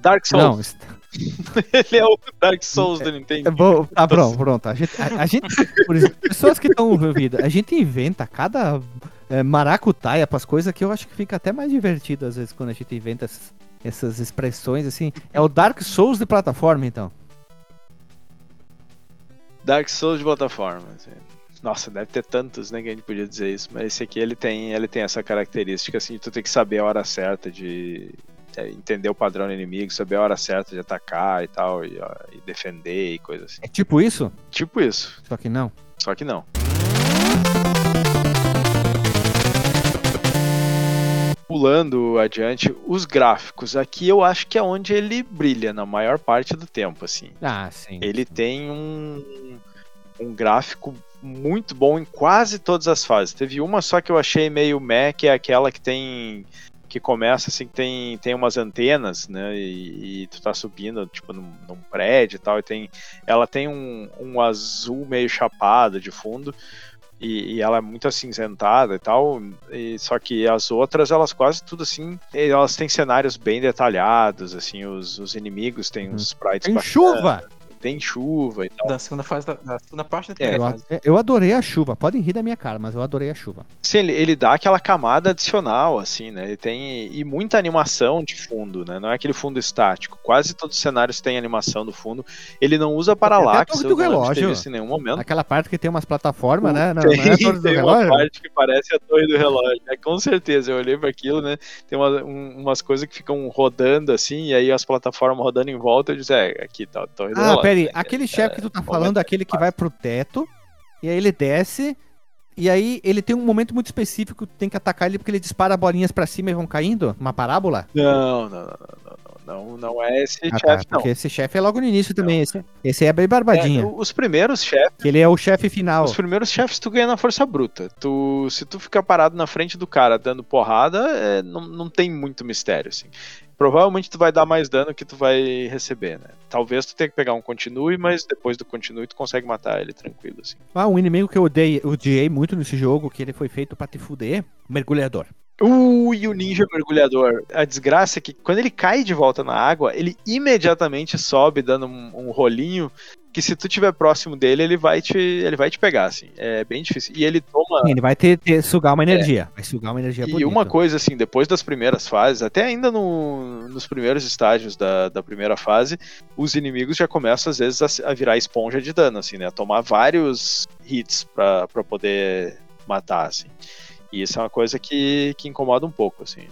Dark Souls. Não, ele é o Dark Souls do Nintendo. Bom, tá pronto, pronto. A gente, a, a gente por exemplo, pessoas que estão ouvindo, a gente inventa cada é, maracutaia pras coisas que eu acho que fica até mais divertido às vezes quando a gente inventa essas, essas expressões assim. É o Dark Souls de plataforma, então. Dark Souls de plataforma. Assim. Nossa, deve ter tantos, né, que a gente podia dizer isso, mas esse aqui ele tem, ele tem essa característica assim, de tu tem que saber a hora certa de é, entender o padrão do inimigo, saber a hora certa de atacar e tal, e, e defender e coisas assim. É tipo isso? Tipo isso. Só que não. Só que não. Pulando adiante, os gráficos. Aqui eu acho que é onde ele brilha na maior parte do tempo, assim. Ah, sim. Ele tem um, um gráfico muito bom em quase todas as fases. Teve uma só que eu achei meio meh, que é aquela que tem que começa assim, tem, tem umas antenas, né? E, e tu tá subindo, tipo, num, num, prédio e tal, e tem. Ela tem um, um azul meio chapado de fundo. E, e, ela é muito acinzentada e tal, e, só que as outras, elas quase tudo assim, elas têm cenários bem detalhados, assim, os, os inimigos têm uns sprites Tem chuva! Tem chuva e tal. Da segunda fase, da, da segunda parte da é, primeira eu, fase. Eu adorei a chuva. Podem rir da minha cara, mas eu adorei a chuva. Sim, ele, ele dá aquela camada adicional, assim, né? Ele tem. E muita animação de fundo, né? Não é aquele fundo estático. Quase todos os cenários têm animação no fundo. Ele não usa paralaxe, eu do relógio. isso em nenhum momento. Aquela parte que tem umas plataformas, né? Não, tem, não é a torre do tem relógio? uma parte que parece a torre do relógio. É, com certeza, eu olhei para aquilo, né? Tem uma, um, umas coisas que ficam rodando assim, e aí as plataformas rodando em volta, eu disse, é, aqui tá a torre do ah, relógio. Peraí, aquele chefe que tu tá falando, aquele que vai pro teto, e aí ele desce, e aí ele tem um momento muito específico que tu tem que atacar ele porque ele dispara bolinhas para cima e vão caindo? Uma parábola? Não, não, não, não. Não, não é esse ah, tá, chefe, não. Porque esse chefe é logo no início também. Esse, esse é bem. É, os primeiros chefes. Ele é o chefe final. Os primeiros chefes tu ganha na força bruta. Tu, se tu ficar parado na frente do cara dando porrada, é, não, não tem muito mistério, assim provavelmente tu vai dar mais dano que tu vai receber, né? Talvez tu tenha que pegar um continue, mas depois do continue tu consegue matar ele tranquilo, assim. Ah, um inimigo que eu odiei, odiei muito nesse jogo, que ele foi feito para te fuder, mergulhador. Uh, e o ninja mergulhador. A desgraça é que quando ele cai de volta na água, ele imediatamente sobe dando um, um rolinho que se tu tiver próximo dele, ele vai te, ele vai te pegar, assim. É bem difícil. E ele toma. Sim, ele vai ter, ter, sugar uma energia. É. Vai sugar uma energia E bonita. uma coisa, assim, depois das primeiras fases, até ainda no, nos primeiros estágios da, da primeira fase, os inimigos já começam, às vezes, a, a virar esponja de dano, assim, né? A tomar vários hits pra, pra poder matar, assim. E isso é uma coisa que, que incomoda um pouco, assim.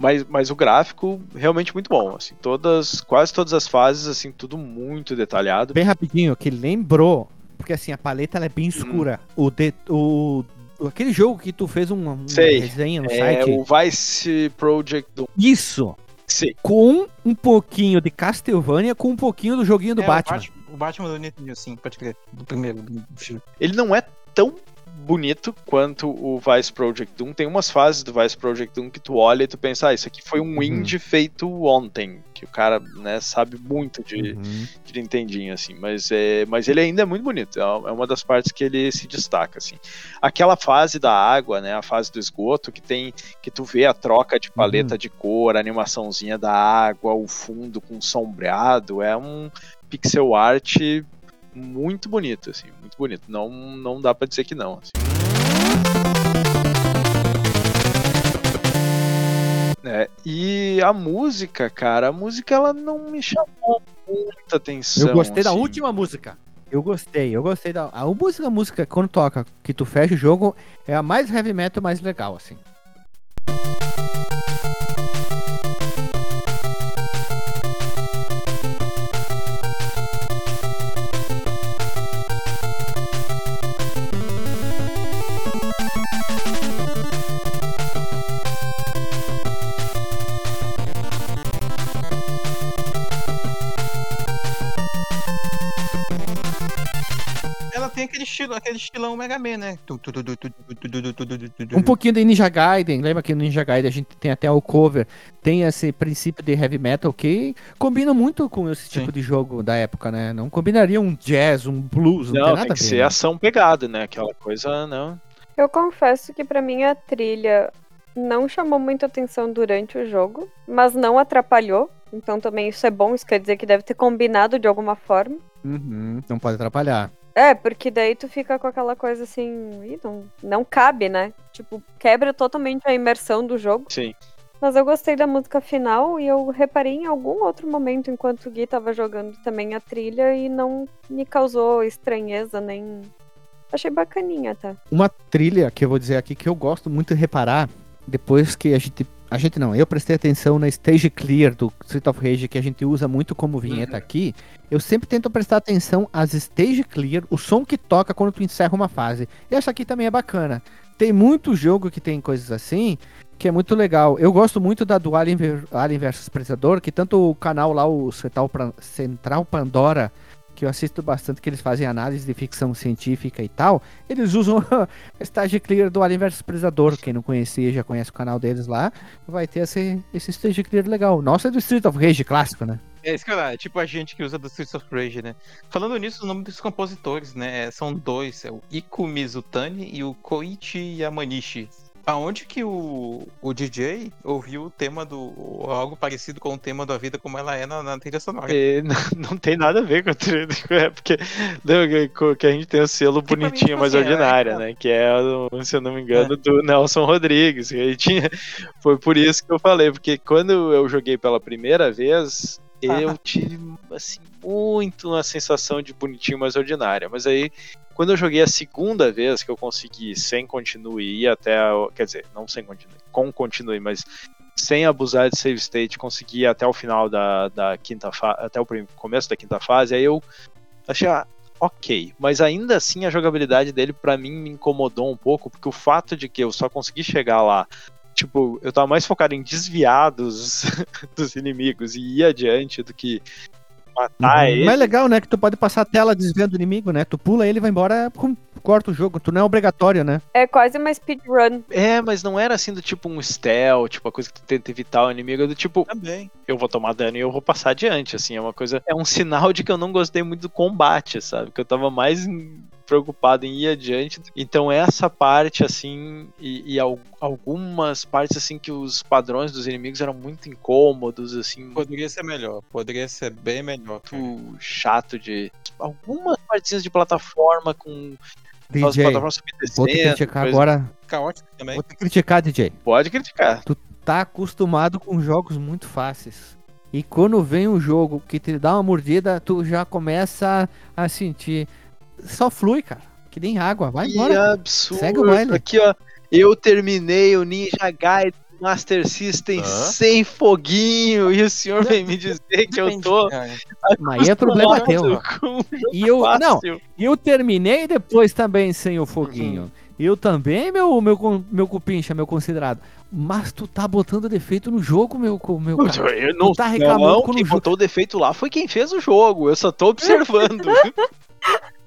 Mas, mas o gráfico realmente muito bom, assim, todas, quase todas as fases, assim, tudo muito detalhado. Bem rapidinho, que lembrou, porque assim, a paleta ela é bem escura. Hum. O, de, o aquele jogo que tu fez uma, uma resenha no é site. É o Vice Project do... Isso! Sim. Com um pouquinho de Castlevania, com um pouquinho do joguinho do é, Batman. O Batman, o Batman do Nintendo, sim, pode crer. Do primeiro. Do Ele não é tão bonito quanto o Vice Project Doom. Tem umas fases do Vice Project Doom que tu olha e tu pensa, ah, isso aqui foi um uhum. indie feito ontem, que o cara, né, sabe muito de, uhum. de Nintendinho, assim, mas, é, mas ele ainda é muito bonito, é, é uma das partes que ele se destaca, assim. Aquela fase da água, né, a fase do esgoto, que tem, que tu vê a troca de paleta uhum. de cor, a animaçãozinha da água, o fundo com sombreado, é um pixel art muito bonito, assim, muito bonito. Não, não dá para dizer que não. Assim. É, e a música, cara, a música ela não me chamou muita atenção. Eu gostei assim. da última música. Eu gostei, eu gostei da. A música, a música, quando toca, que tu fecha o jogo, é a mais heavy metal mais legal, assim. aquele, estilo, aquele estilão Mega Man, né? Um pouquinho de Ninja Gaiden. Lembra que no Ninja Gaiden a gente tem até o cover. Tem esse princípio de heavy metal que combina muito com esse tipo Sim. de jogo da época, né? Não combinaria um jazz, um blues, não, não tem nada tem que a ver. ser né? ação pegada, né? Aquela coisa, não... Eu confesso que para mim a trilha não chamou muita atenção durante o jogo, mas não atrapalhou. Então também isso é bom, isso quer dizer que deve ter combinado de alguma forma. Uhum, não pode atrapalhar. É, porque daí tu fica com aquela coisa assim, Ih, não, não cabe, né? Tipo, quebra totalmente a imersão do jogo. Sim. Mas eu gostei da música final e eu reparei em algum outro momento enquanto o Gui tava jogando também a trilha e não me causou estranheza nem. Achei bacaninha, tá? Uma trilha que eu vou dizer aqui que eu gosto muito de reparar depois que a gente. A gente não, eu prestei atenção na Stage Clear do Street of Rage, que a gente usa muito como vinheta uhum. aqui. Eu sempre tento prestar atenção às Stage Clear, o som que toca quando tu encerra uma fase. E essa aqui também é bacana. Tem muito jogo que tem coisas assim, que é muito legal. Eu gosto muito da do Alien, Alien vs Predador, que tanto o canal lá, o Central Pandora, que eu assisto bastante, que eles fazem análise de ficção científica e tal, eles usam a Stage Clear do Alien vs Predador. Quem não conhecia, já conhece o canal deles lá, vai ter esse, esse Stage Clear legal. Nossa, é do Street of Rage clássico, né? É isso que eu é tipo a gente que usa do Streets of Rage, né? Falando nisso, o nome dos compositores, né? São dois, é o Iku Mizutani e o Koichi Yamanishi. Aonde que o, o DJ ouviu o tema do. algo parecido com o tema da vida como ela é na, na trilha sonora? É, não, não, tem nada a ver com a trilha. É porque não, que a gente tem o selo que bonitinho, mas assim, ordinária, é, né? Que é, se eu não me engano, é. do Nelson Rodrigues. E tinha, foi por isso que eu falei, porque quando eu joguei pela primeira vez, eu tive assim muito uma sensação de bonitinho mais ordinária. Mas aí, quando eu joguei a segunda vez que eu consegui sem continue ir até, quer dizer, não sem continue, com continue, mas sem abusar de save state, consegui ir até o final da, da quinta fase, até o começo da quinta fase, aí eu achei, ah, ok, mas ainda assim a jogabilidade dele para mim me incomodou um pouco, porque o fato de que eu só consegui chegar lá tipo, eu tava mais focado em desviar dos, dos inimigos e ir adiante do que matar uhum. ele. Mas é legal, né? Que tu pode passar a tela desviando o inimigo, né? Tu pula ele vai embora, corta o jogo. Tu não é obrigatório, né? É quase uma speedrun. É, mas não era assim do tipo um stealth, tipo a coisa que tu tenta evitar o inimigo, do tipo, também. Eu vou tomar dano e eu vou passar adiante, assim, é uma coisa, é um sinal de que eu não gostei muito do combate, sabe? Que eu tava mais preocupado em ir adiante. Então essa parte assim e, e algumas partes assim que os padrões dos inimigos eram muito incômodos assim. Poderia ser melhor, poderia ser bem melhor. Muito chato de algumas partes de plataforma com DJ, vou te criticar agora. Caótico também. Vou te criticar, DJ. Pode criticar. Tu tá acostumado com jogos muito fáceis. E quando vem um jogo que te dá uma mordida, tu já começa a sentir só flui, cara. Que nem água. Vai embora. Que absurdo. Segue o baile. Aqui, ó. Eu terminei o Ninja Gaiden Master System sem foguinho e o senhor vem me dizer que eu tô. Mas é problema teu. E eu, não, eu terminei depois também sem o foguinho. Uhum. Eu também, meu, meu, meu cupincha, meu considerado. Mas tu tá botando defeito no jogo, meu, meu cara. Eu não, tu tá reclamando não, quem botou o defeito lá foi quem fez o jogo. Eu só tô observando.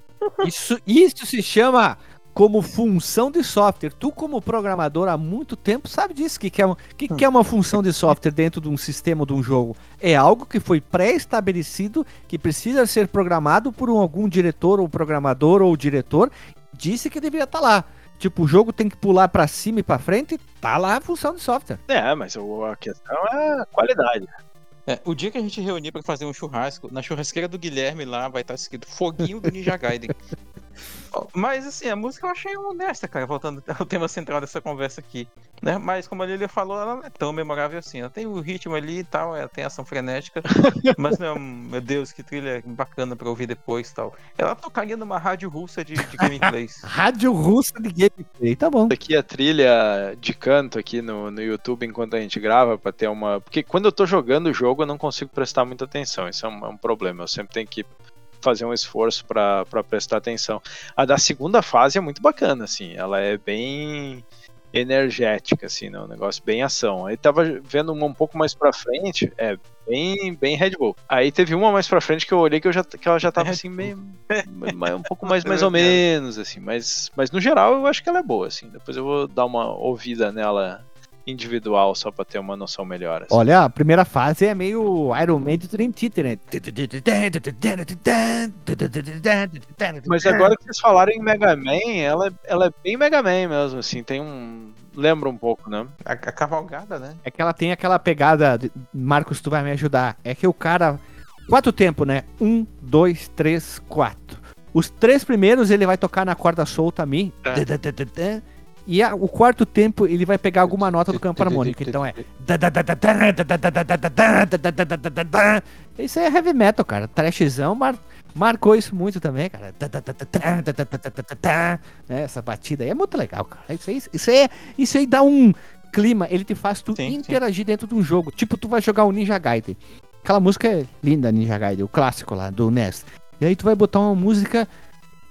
Isso, isso se chama como função de software. Tu, como programador há muito tempo, sabe disso. O que, que, é, que, que é uma função de software dentro de um sistema de um jogo? É algo que foi pré-estabelecido, que precisa ser programado por um, algum diretor, ou programador, ou diretor. Disse que deveria estar tá lá. Tipo, o jogo tem que pular para cima e para frente, tá lá a função de software. É, mas a questão é qualidade. É, o dia que a gente reunir para fazer um churrasco, na churrasqueira do Guilherme lá vai estar escrito Foguinho do Ninja Gaiden. Mas assim, a música eu achei honesta, cara, voltando ao tema central dessa conversa aqui. Né? Mas como a Lilia falou, ela não é tão memorável assim. Ela tem o ritmo ali e tal, ela tem ação frenética, mas não, meu Deus, que trilha bacana pra ouvir depois e tal. Ela tocaria numa rádio russa de, de gameplays. rádio russa de gameplay, tá bom. Aqui a trilha de canto aqui no, no YouTube enquanto a gente grava pra ter uma. Porque quando eu tô jogando o jogo, eu não consigo prestar muita atenção. Isso é um, é um problema. Eu sempre tenho que fazer um esforço para prestar atenção. A da segunda fase é muito bacana, assim, ela é bem energética, assim, né? Um negócio bem ação. Aí tava vendo uma um pouco mais pra frente, é, bem, bem Red Bull. Aí teve uma mais pra frente que eu olhei que, eu já, que ela já tava assim, meio. um pouco mais, mais ou menos, assim. Mas, mas no geral eu acho que ela é boa, assim. Depois eu vou dar uma ouvida nela individual só pra ter uma noção melhor. Assim. Olha, a primeira fase é meio Iron Man do Dream Theater, né? Mas agora que vocês falaram em Mega Man, ela, ela é bem Mega Man mesmo, assim, tem um. Lembra um pouco, né? A, a cavalgada, né? É que ela tem aquela pegada. de- Marcos, tu vai me ajudar. É que o cara. Quatro tempo, né? Um, dois, três, quatro. Os três primeiros ele vai tocar na corda solta a mim. E a- o quarto tempo ele vai pegar alguma nota do campo harmônico. Então é. Isso é heavy metal, cara. Trashzão mar- marcou isso muito também, cara. Né, Essa batida aí é muito legal, cara. Isso aí, isso aí, isso aí dá um clima. Ele te faz tu Sim, sim. interagir dentro de um jogo. Tipo, tu vai jogar o Ninja Gaiden. Aquela música é linda, Ninja Gaiden, o clássico lá do NES. E aí tu vai botar uma música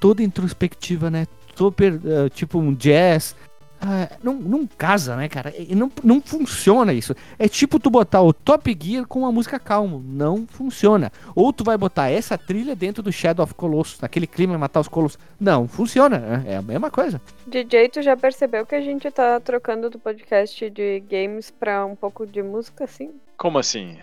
toda introspectiva, né? Super, eh, tipo um jazz. Ah, não, não casa, né, cara? E não, não funciona isso. É tipo tu botar o Top Gear com uma música calma. Não funciona. Ou tu vai botar essa trilha dentro do Shadow of Colossus, naquele clima matar os colossos. Não, funciona. É a mesma coisa. DJ, tu já percebeu que a gente tá trocando do podcast de games pra um pouco de música, assim? Como assim?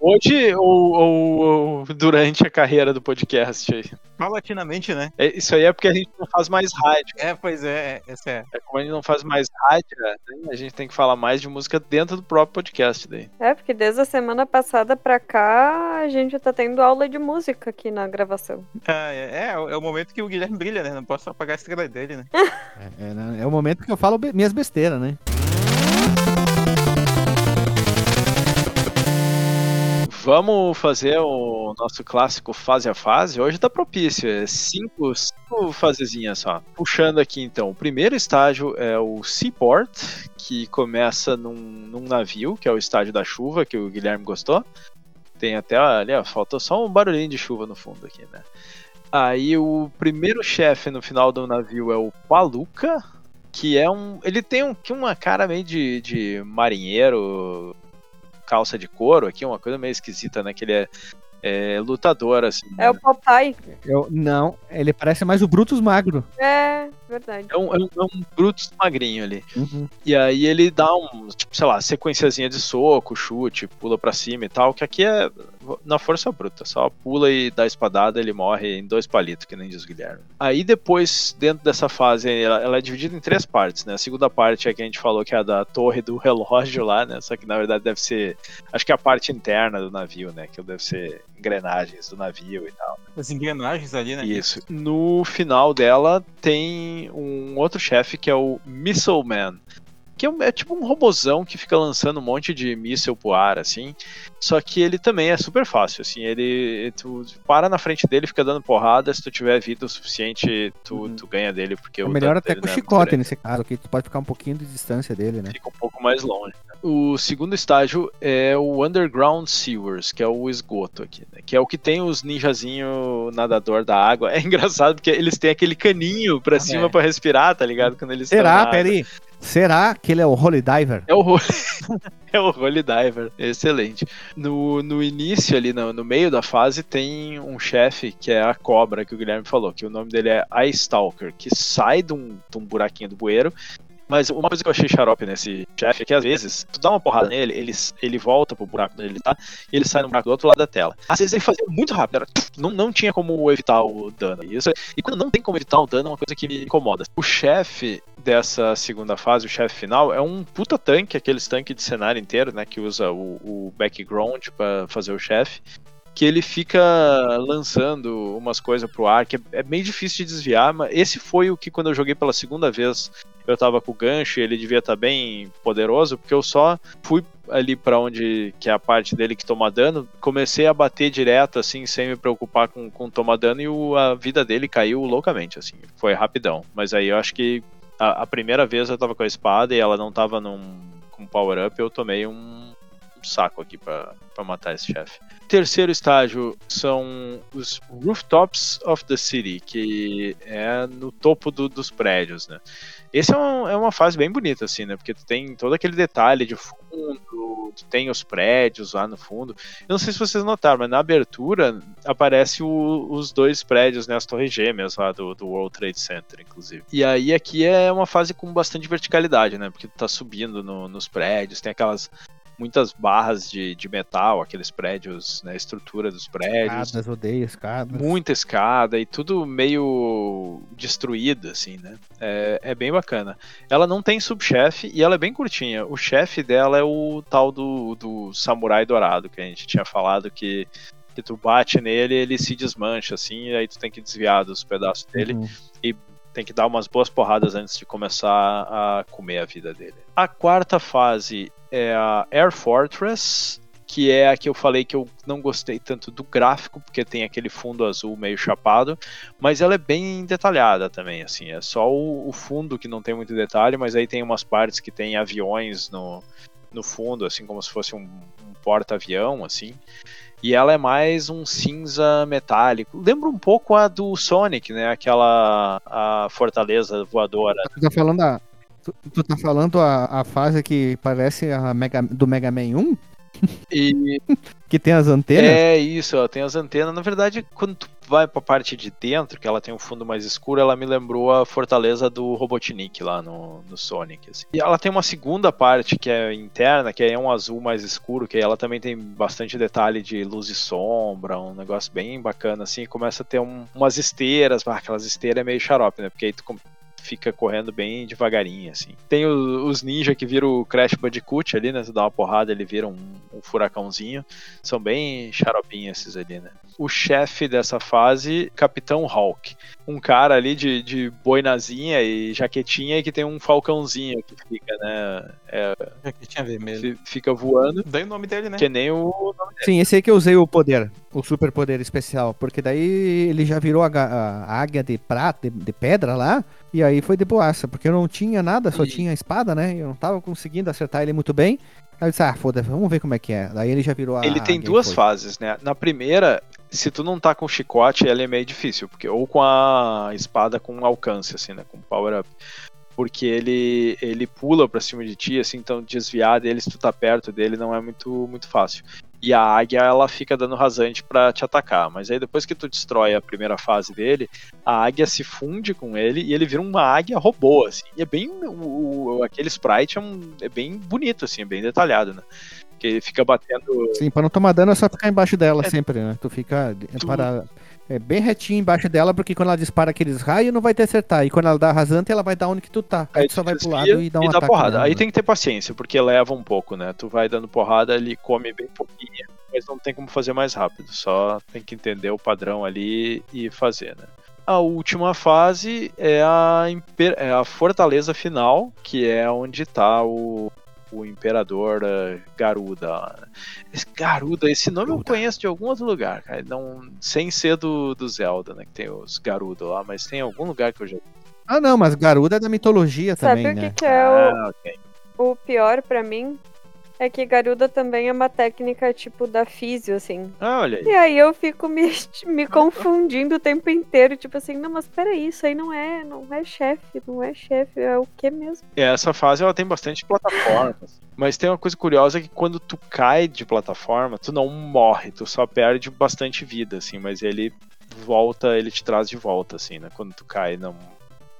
Hoje ou, ou- ou durante a carreira do podcast? aí? Paulatinamente, né? É, Isso aí é porque a gente não faz mais rádio. É, pois é, essa é. É como a gente não faz mais rádio, né? a gente tem que falar mais de música dentro do próprio podcast daí. É, porque desde a semana passada pra cá a gente tá tendo aula de música aqui na gravação. Ah, é, é, é o momento que o Guilherme brilha, né? Não posso apagar a estrela dele, né? É, é, né? É o momento que eu falo be- minhas besteiras, né? Vamos fazer o nosso clássico fase a fase. Hoje tá propício, é cinco, cinco fasezinhas só. Puxando aqui então, o primeiro estágio é o Seaport, que começa num, num navio, que é o estágio da chuva, que o Guilherme gostou. Tem até, ali, ó, faltou só um barulhinho de chuva no fundo aqui, né? Aí o primeiro chefe no final do navio é o Paluca, que é um. Ele tem um, uma cara meio de, de marinheiro, calça de couro aqui, uma coisa meio esquisita, né? Que ele é, é lutador, assim. É né? o Popeye. Eu, não, ele parece mais o Brutus Magro. É, verdade. É um, é um, é um Brutus magrinho ali. E aí ele dá um, tipo, sei lá, sequenciazinha de soco, chute, pula pra cima e tal, que aqui é na força bruta, só pula e dá espadada, ele morre em dois palitos, que nem diz o Guilherme. Aí depois, dentro dessa fase, ela, ela é dividida em três partes, né? A segunda parte é que a gente falou que é a da torre do relógio lá, né? Só que na verdade deve ser, acho que é a parte interna do navio, né? Que deve ser engrenagens do navio e tal. As engrenagens ali, né? Isso. No final dela tem um outro chefe que é o Missile Man. Que é, um- é tipo um robozão que fica lançando um monte de míssil pro ar, assim. Só que ele também é super fácil, assim. Ele. Tu para na frente dele, fica dando porrada. Se tu tiver vida o suficiente, tu, Uhum. tu ganha dele. Porque É o melhor até com não é chicote grande. nesse caso aqui. Tu pode ficar um pouquinho de distância dele, né? Fica um pouco mais longe. né? O segundo estágio é o Underground Sewers, que é o esgoto aqui, né? Que é o que tem os ninjazinho nadador da água. É engraçado porque eles têm aquele caninho pra Ah, cima é. pra respirar, tá ligado? Quando eles Será? Peraí. Será que ele é o Holy Diver? É o Holy, é o Holy Diver. Excelente. No, no início, ali no, no meio da fase, tem um chefe que é a cobra que o Guilherme falou, que o nome dele é Ice Stalker, que sai de um, de um buraquinho do bueiro. Mas uma coisa que eu achei xarope nesse chefe é que às vezes tu dá uma porrada nele, ele, ele volta pro buraco onde ele tá, e ele sai no buraco do outro lado da tela. Às vezes ele fazia muito rápido, era, não, não tinha como evitar o dano. Isso, e quando não tem como evitar o dano, é uma coisa que me incomoda. O chefe dessa segunda fase, o chefe final, é um puta tanque, aqueles tanques de cenário inteiro, né? Que usa o, o background pra fazer o chefe. Que ele fica lançando umas coisas pro ar, que é, é meio difícil de desviar, mas esse foi o que quando eu joguei pela segunda vez, eu tava com o gancho ele devia estar bem poderoso, porque eu só fui ali pra onde que é a parte dele que toma dano, comecei a bater direto assim, sem me preocupar com, com tomar dano e o- a vida dele caiu loucamente assim. Foi rapidão, mas aí eu acho que a, a primeira vez eu tava com a espada e ela não tava num com power up, eu tomei um, um saco aqui pra matar esse chefe. Terceiro estágio são os rooftops of the city, que é no topo do- dos prédios, né? Esse é, um, é, uma fase bem bonita, assim, né? Porque tu tem todo aquele detalhe de fundo, tu tem os prédios lá no fundo. Eu não sei se vocês notaram, mas na abertura aparece o, os dois prédios, né? As torres gêmeas lá do, do, World Trade Center, inclusive. E aí aqui é uma fase com bastante verticalidade, né? Porque tu tá subindo no, nos prédios, tem aquelas muitas barras de, de metal, aqueles prédios, né, estrutura dos prédios. Escadas, odeio escadas. Muita escada e tudo meio destruído, assim, né? É, é bem bacana. Ela não tem subchefe e ela é bem curtinha. O chefe dela é o tal do, do samurai dourado, que a gente tinha falado que que tu bate nele, ele se desmancha, assim, e aí tu tem que desviar dos pedaços dele. Uhum. E tem que dar umas boas porradas antes de começar a comer a vida dele. A quarta fase é a Air Fortress, que é a que eu falei que eu não gostei tanto do gráfico, porque tem aquele fundo azul meio chapado, mas ela é bem detalhada também, assim, é só o, o fundo que não tem muito detalhe, mas aí tem umas partes que tem aviões no, no fundo, assim como se fosse um, um porta-avião, assim. E ela é mais um cinza metálico. Lembra um pouco a do Sonic, né? Aquela a fortaleza voadora. Você tá falando a, tu, tu tá falando a, a fase que parece a Mega, do Mega Man 1? E... que tem as antenas? É isso, ela tem as antenas. Na verdade, quando tu vai pra parte de dentro, que ela tem um fundo mais escuro, ela me lembrou a fortaleza do Robotnik lá no, no Sonic. Assim. E ela tem uma segunda parte que é interna, que é um azul mais escuro, que ela também tem bastante detalhe de luz e sombra, um negócio bem bacana, assim. Começa a ter um, umas esteiras, ah, aquelas esteiras é meio xarope, né? Porque aí tu fica correndo bem devagarinho, assim. Tem o, os ninja que viram o Crash Bandicoot ali, né? Tu dá uma porrada, ele vira um, um furacãozinho. São bem xaropinhos esses ali, né? O chefe dessa fase, Capitão Hulk. Um cara ali de, de boinazinha e jaquetinha que tem um falcãozinho que fica, né? É, jaquetinha vermelha. Fica voando. Daí o nome dele, né? Que nem o nome dele. Sim, esse aí que eu usei o poder, o super poder especial. Porque daí ele já virou a, a, a águia de prata, de, de pedra lá. E aí foi de boaça, porque eu não tinha nada, só e... tinha a espada, né? Eu não tava conseguindo acertar ele muito bem. Aí eu disse, ah, foda vamos ver como é que é. Daí ele já virou a. Ele tem duas fases, né? Na primeira, se tu não tá com chicote, ela é meio difícil, porque ou com a espada com alcance, assim, né? Com power up. Porque ele, ele pula pra cima de ti, assim, então desviar dele, se tu tá perto dele, não é muito, muito fácil e a águia ela fica dando rasante para te atacar. Mas aí depois que tu destrói a primeira fase dele, a águia se funde com ele e ele vira uma águia robô, assim. E é bem. O, o aquele sprite é, um, é bem bonito, assim, é bem detalhado, né? Que ele fica batendo. Sim, pra não tomar dano é só ficar embaixo dela é, sempre, né? Tu fica. Tu... Para é bem retinho embaixo dela, porque quando ela dispara aqueles raios, não vai te acertar. E quando ela dá rasante, ela vai dar onde que tu tá. Aí, Aí tu só vai pro lado e dá um e dá porrada. Nela, Aí né? tem que ter paciência, porque leva um pouco, né? Tu vai dando porrada, ele come bem pouquinho, mas não tem como fazer mais rápido. Só tem que entender o padrão ali e fazer, né? A última fase é a, é a fortaleza final, que é onde tá o, o Imperador uh, Garuda. Esse Garuda, esse nome Garuda. eu conheço de algum outro lugar, cara. Não, sem ser do, do Zelda, né? Que tem os Garuda lá, mas tem algum lugar que eu já. Ah, não, mas Garuda é da mitologia Sabe também, né? Sabe o que, que é ah, o, okay. o pior para mim? É que Garuda também é uma técnica tipo da físio, assim. Ah, olha aí. E aí eu fico me, me confundindo o tempo inteiro, tipo assim, não, mas peraí, isso aí não é, não é chefe, não é chefe, é o que mesmo? E essa fase ela tem bastante plataformas. mas tem uma coisa curiosa que quando tu cai de plataforma, tu não morre, tu só perde bastante vida, assim, mas ele volta, ele te traz de volta, assim, né? Quando tu cai num,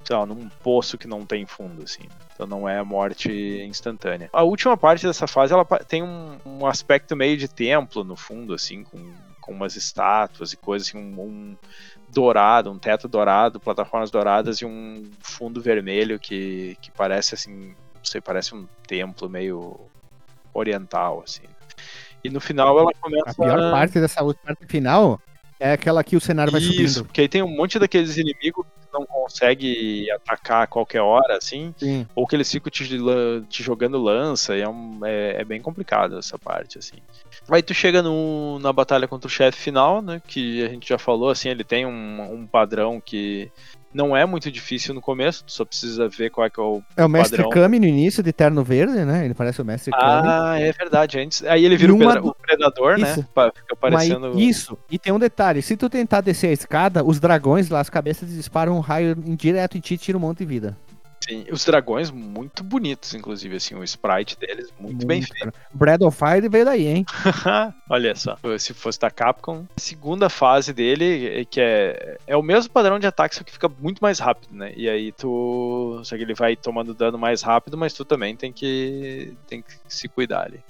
sei lá, num poço que não tem fundo, assim. Então não é morte instantânea. A última parte dessa fase ela tem um, um aspecto meio de templo no fundo, assim, com, com umas estátuas e coisas, assim, um, um dourado, um teto dourado, plataformas douradas e um fundo vermelho que, que parece assim, não sei, parece um templo meio oriental, assim. E no final ela começa. A pior parte dessa última parte final é aquela que o cenário vai Isso, subindo. Isso, porque aí tem um monte daqueles inimigos não consegue atacar a qualquer hora, assim, Sim. ou que eles ficam te, te jogando lança, e é, um, é, é, bem complicado essa parte, assim. Aí tu chega no, na batalha contra o chefe final, né, que a gente já falou, assim, ele tem um, um padrão que não é muito difícil no começo, tu só precisa ver qual é que é o É o Mestre Kami no início de Terno Verde, né? Ele parece o Mestre Kami. Ah, é verdade. Antes, aí ele vira uma... o, Predador, né? isso. né? Fica parecendo... Mas, isso. E tem um detalhe, se tu tentar descer a escada, os dragões lá, as cabeças disparam um raio direto em ti e tira um monte de vida. Os dragões muito bonitos, inclusive, assim, o sprite deles muito, muito bem feito. Breath of Fire veio daí, hein? Olha só, se fosse da Capcom, a segunda fase dele, que é, é o mesmo padrão de ataque, só que fica muito mais rápido, né? E aí tu. Só que ele vai tomando dano mais rápido, mas tu também tem que, tem que se cuidar ali.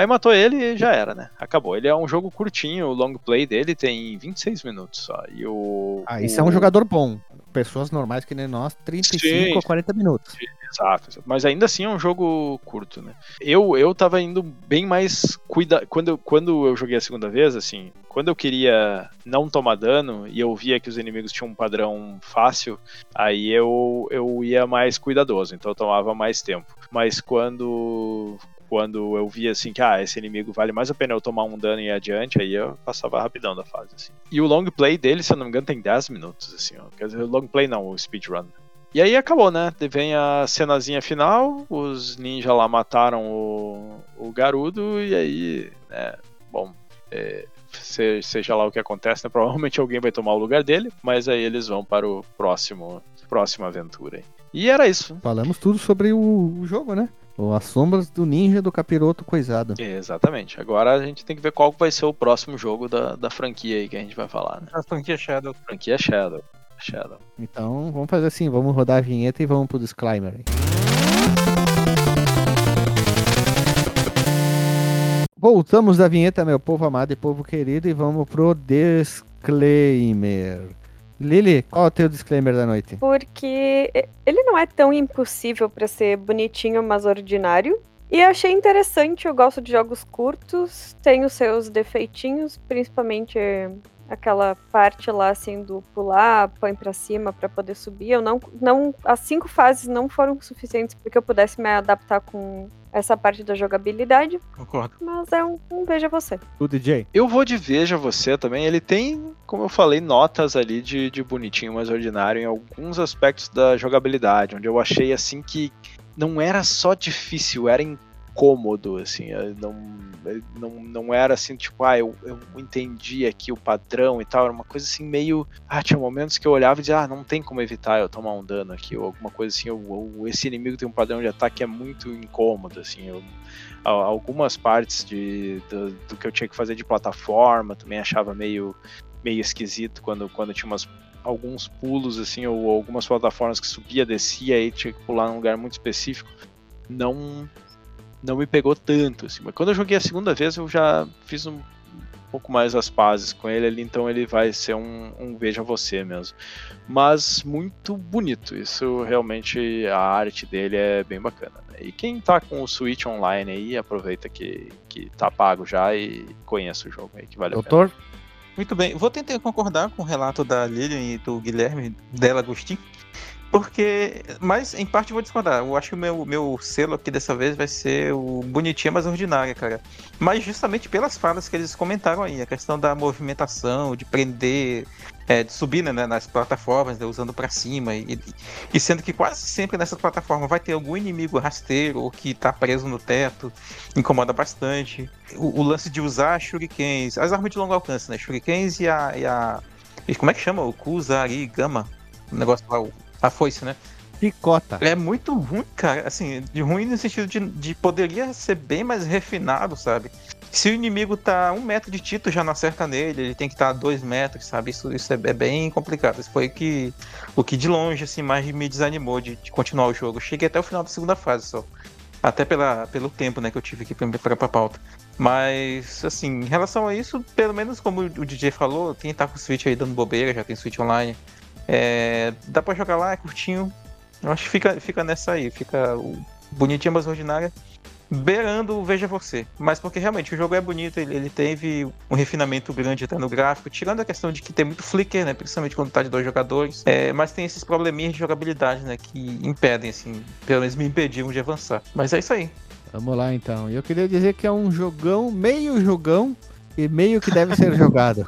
Aí matou ele e já era, né? Acabou. Ele é um jogo curtinho, o long play dele tem 26 minutos só. E o. Ah, isso o... é um jogador bom. Pessoas normais que nem nós, 35 Sim. a 40 minutos. Exato, mas ainda assim é um jogo curto, né? Eu, eu tava indo bem mais cuida quando quando eu joguei a segunda vez, assim, quando eu queria não tomar dano e eu via que os inimigos tinham um padrão fácil, aí eu eu ia mais cuidadoso, então eu tomava mais tempo. Mas quando quando eu via assim que ah, esse inimigo vale mais a pena eu tomar um dano e adiante, aí eu passava rapidão da fase. Assim. E o long play dele, se eu não me engano, tem 10 minutos, assim, ó. Quer dizer, long play não, o speedrun. E aí acabou, né? Vem a cenazinha final, os ninjas lá mataram o, o Garudo, e aí, né, bom, é, seja lá o que acontece, né? Provavelmente alguém vai tomar o lugar dele, mas aí eles vão para o próximo, próxima aventura. E era isso. Falamos tudo sobre o jogo, né? As sombras do ninja do capiroto coisado. Exatamente. Agora a gente tem que ver qual vai ser o próximo jogo da, da franquia aí que a gente vai falar, né? A franquia Shadow. Franquia Shadow. Shadow. Então vamos fazer assim, vamos rodar a vinheta e vamos pro disclaimer aí. Voltamos da vinheta, meu povo amado e povo querido, e vamos pro disclaimer. Lili, qual é o teu disclaimer da noite? Porque ele não é tão impossível para ser bonitinho, mas ordinário. E achei interessante, eu gosto de jogos curtos, tem os seus defeitinhos, principalmente aquela parte lá assim do pular, põe para cima para poder subir. Eu não não as cinco fases não foram suficientes para que eu pudesse me adaptar com essa parte da jogabilidade. Concordo. Mas é um, um Veja Você. O DJ? Eu vou de Veja Você também. Ele tem, como eu falei, notas ali de, de bonitinho, mais ordinário em alguns aspectos da jogabilidade, onde eu achei assim que não era só difícil, era incômodo, assim, não, não, não era assim, tipo, ah, eu, eu entendi aqui o padrão e tal, era uma coisa assim meio, ah, tinha momentos que eu olhava e dizia, ah, não tem como evitar eu tomar um dano aqui, ou alguma coisa assim, ou, ou esse inimigo tem um padrão de ataque que é muito incômodo, assim, eu, algumas partes de, do, do, que eu tinha que fazer de plataforma também achava meio, meio esquisito quando, quando tinha umas alguns pulos assim ou algumas plataformas que subia descia e tinha que pular num lugar muito específico. Não não me pegou tanto, assim. Mas quando eu joguei a segunda vez, eu já fiz um pouco mais as pazes com ele ali, então ele vai ser um, um Veja Você mesmo. Mas muito bonito, isso realmente, a arte dele é bem bacana. Né? E quem tá com o Switch Online aí, aproveita que, que tá pago já e conheça o jogo aí, que vale Doutor? a pena. Muito bem, vou tentar concordar com o relato da Lilian e do Guilherme, dela Agostinho. Porque, mas em parte vou discordar. Eu acho que o meu, meu selo aqui dessa vez vai ser o bonitinha, mas ordinária, cara. Mas justamente pelas falas que eles comentaram aí, a questão da movimentação, de prender, é, de subir né, nas plataformas, né, usando para cima. E, e, sendo que quase sempre nessas plataformas vai ter algum inimigo rasteiro ou que tá preso no teto, incomoda bastante. O, o lance de usar shurikens, as armas de longo alcance, né? Shurikens e a. E a como é que chama? O Kuzari Gama. O negócio lá, o a foice, né? Picota. É muito ruim, cara. Assim, de ruim no sentido de, de poderia ser bem mais refinado, sabe? Se o inimigo tá um metro de Tito, já não acerta nele, ele tem que estar tá a dois metros, sabe? Isso, isso é, é, bem complicado. Isso foi que, o que de longe assim, mais me desanimou de, de continuar o jogo. cheguei até o final da segunda fase só. Até pela, pelo tempo né, que eu tive aqui pra preparar pra pauta. Mas, assim, em relação a isso, pelo menos como o DJ falou, quem tá com o Switch aí dando bobeira, já tem Switch online. É, dá pra jogar lá, é curtinho. Eu acho que fica, fica nessa aí, fica bonitinha, mas ordinária. Beirando o Veja Você. Mas porque realmente o jogo é bonito, ele, ele, teve um refinamento grande até no gráfico, tirando a questão de que tem muito flicker, né? Principalmente quando tá de dois jogadores. É, mas tem esses probleminhas de jogabilidade, né? Que impedem, assim, pelo menos me impediram de avançar. Mas é isso aí. Vamos lá então. Eu queria dizer que é um jogão, meio jogão, e meio que deve ser jogado.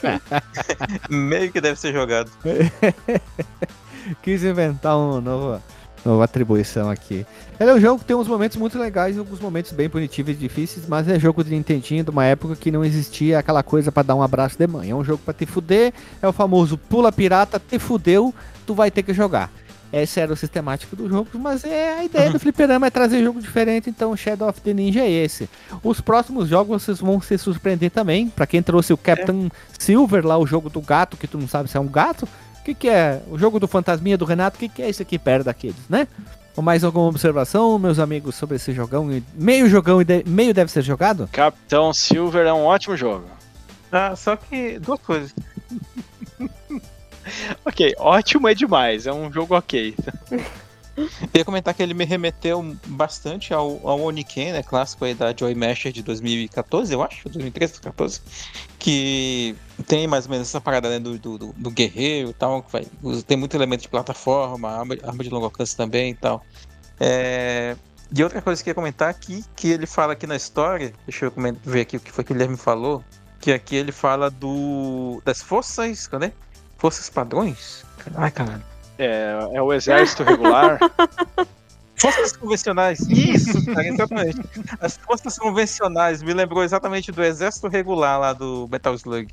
meio que deve ser jogado. Quis inventar uma nova, nova atribuição aqui. Ele é um jogo que tem uns momentos muito legais e alguns momentos bem punitivos e difíceis, mas é jogo de Nintendinho de uma época que não existia aquela coisa para dar um abraço de mãe. É um jogo para te fuder, é o famoso pula pirata, te fudeu, tu vai ter que jogar. Esse era o sistemático do jogo, mas é a ideia do fliperama é trazer jogo diferente, então Shadow of the Ninja é esse. Os próximos jogos vocês vão se surpreender também. Para quem trouxe o Captain é. Silver lá, o jogo do gato, que tu não sabe se é um gato. O que, que é? O jogo do fantasminha do Renato, o que, que é esse aqui perto daqueles, né? Ou mais alguma observação, meus amigos, sobre esse jogão? Meio jogão e de... meio deve ser jogado? Capitão Silver é um ótimo jogo. Ah, só que duas coisas. ok, ótimo é demais, é um jogo ok. Eu ia comentar que ele me remeteu bastante ao, ao Oniken, né? Clássico aí da Joy Masher de 2014, eu acho, 2013, 2014. Que tem mais ou menos essa parada né, do, do, do guerreiro e tal. Vai, tem muito elemento de plataforma, arma, arma de longo alcance também e tal. É, e outra coisa que eu ia comentar aqui, que ele fala aqui na história, deixa eu ver aqui o que foi que o Guilherme falou, que aqui ele fala do das forças, cadê? Forças padrões? Ai, caralho. É, é o exército regular. Forças convencionais. Isso, cara, exatamente. As forças convencionais me lembrou exatamente do exército regular lá do Metal Slug.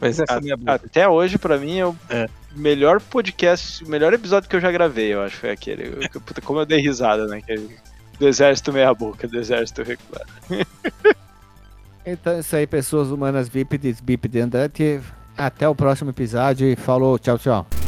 A, até hoje, pra mim, é o é. melhor podcast, o melhor episódio que eu já gravei, eu acho. Foi aquele. Puta, como eu dei risada, né? Aquele, do exército meia-boca, do exército regular. então, é isso aí, pessoas humanas bípedes, bípede andante. Até o próximo episódio e falou, tchau, tchau.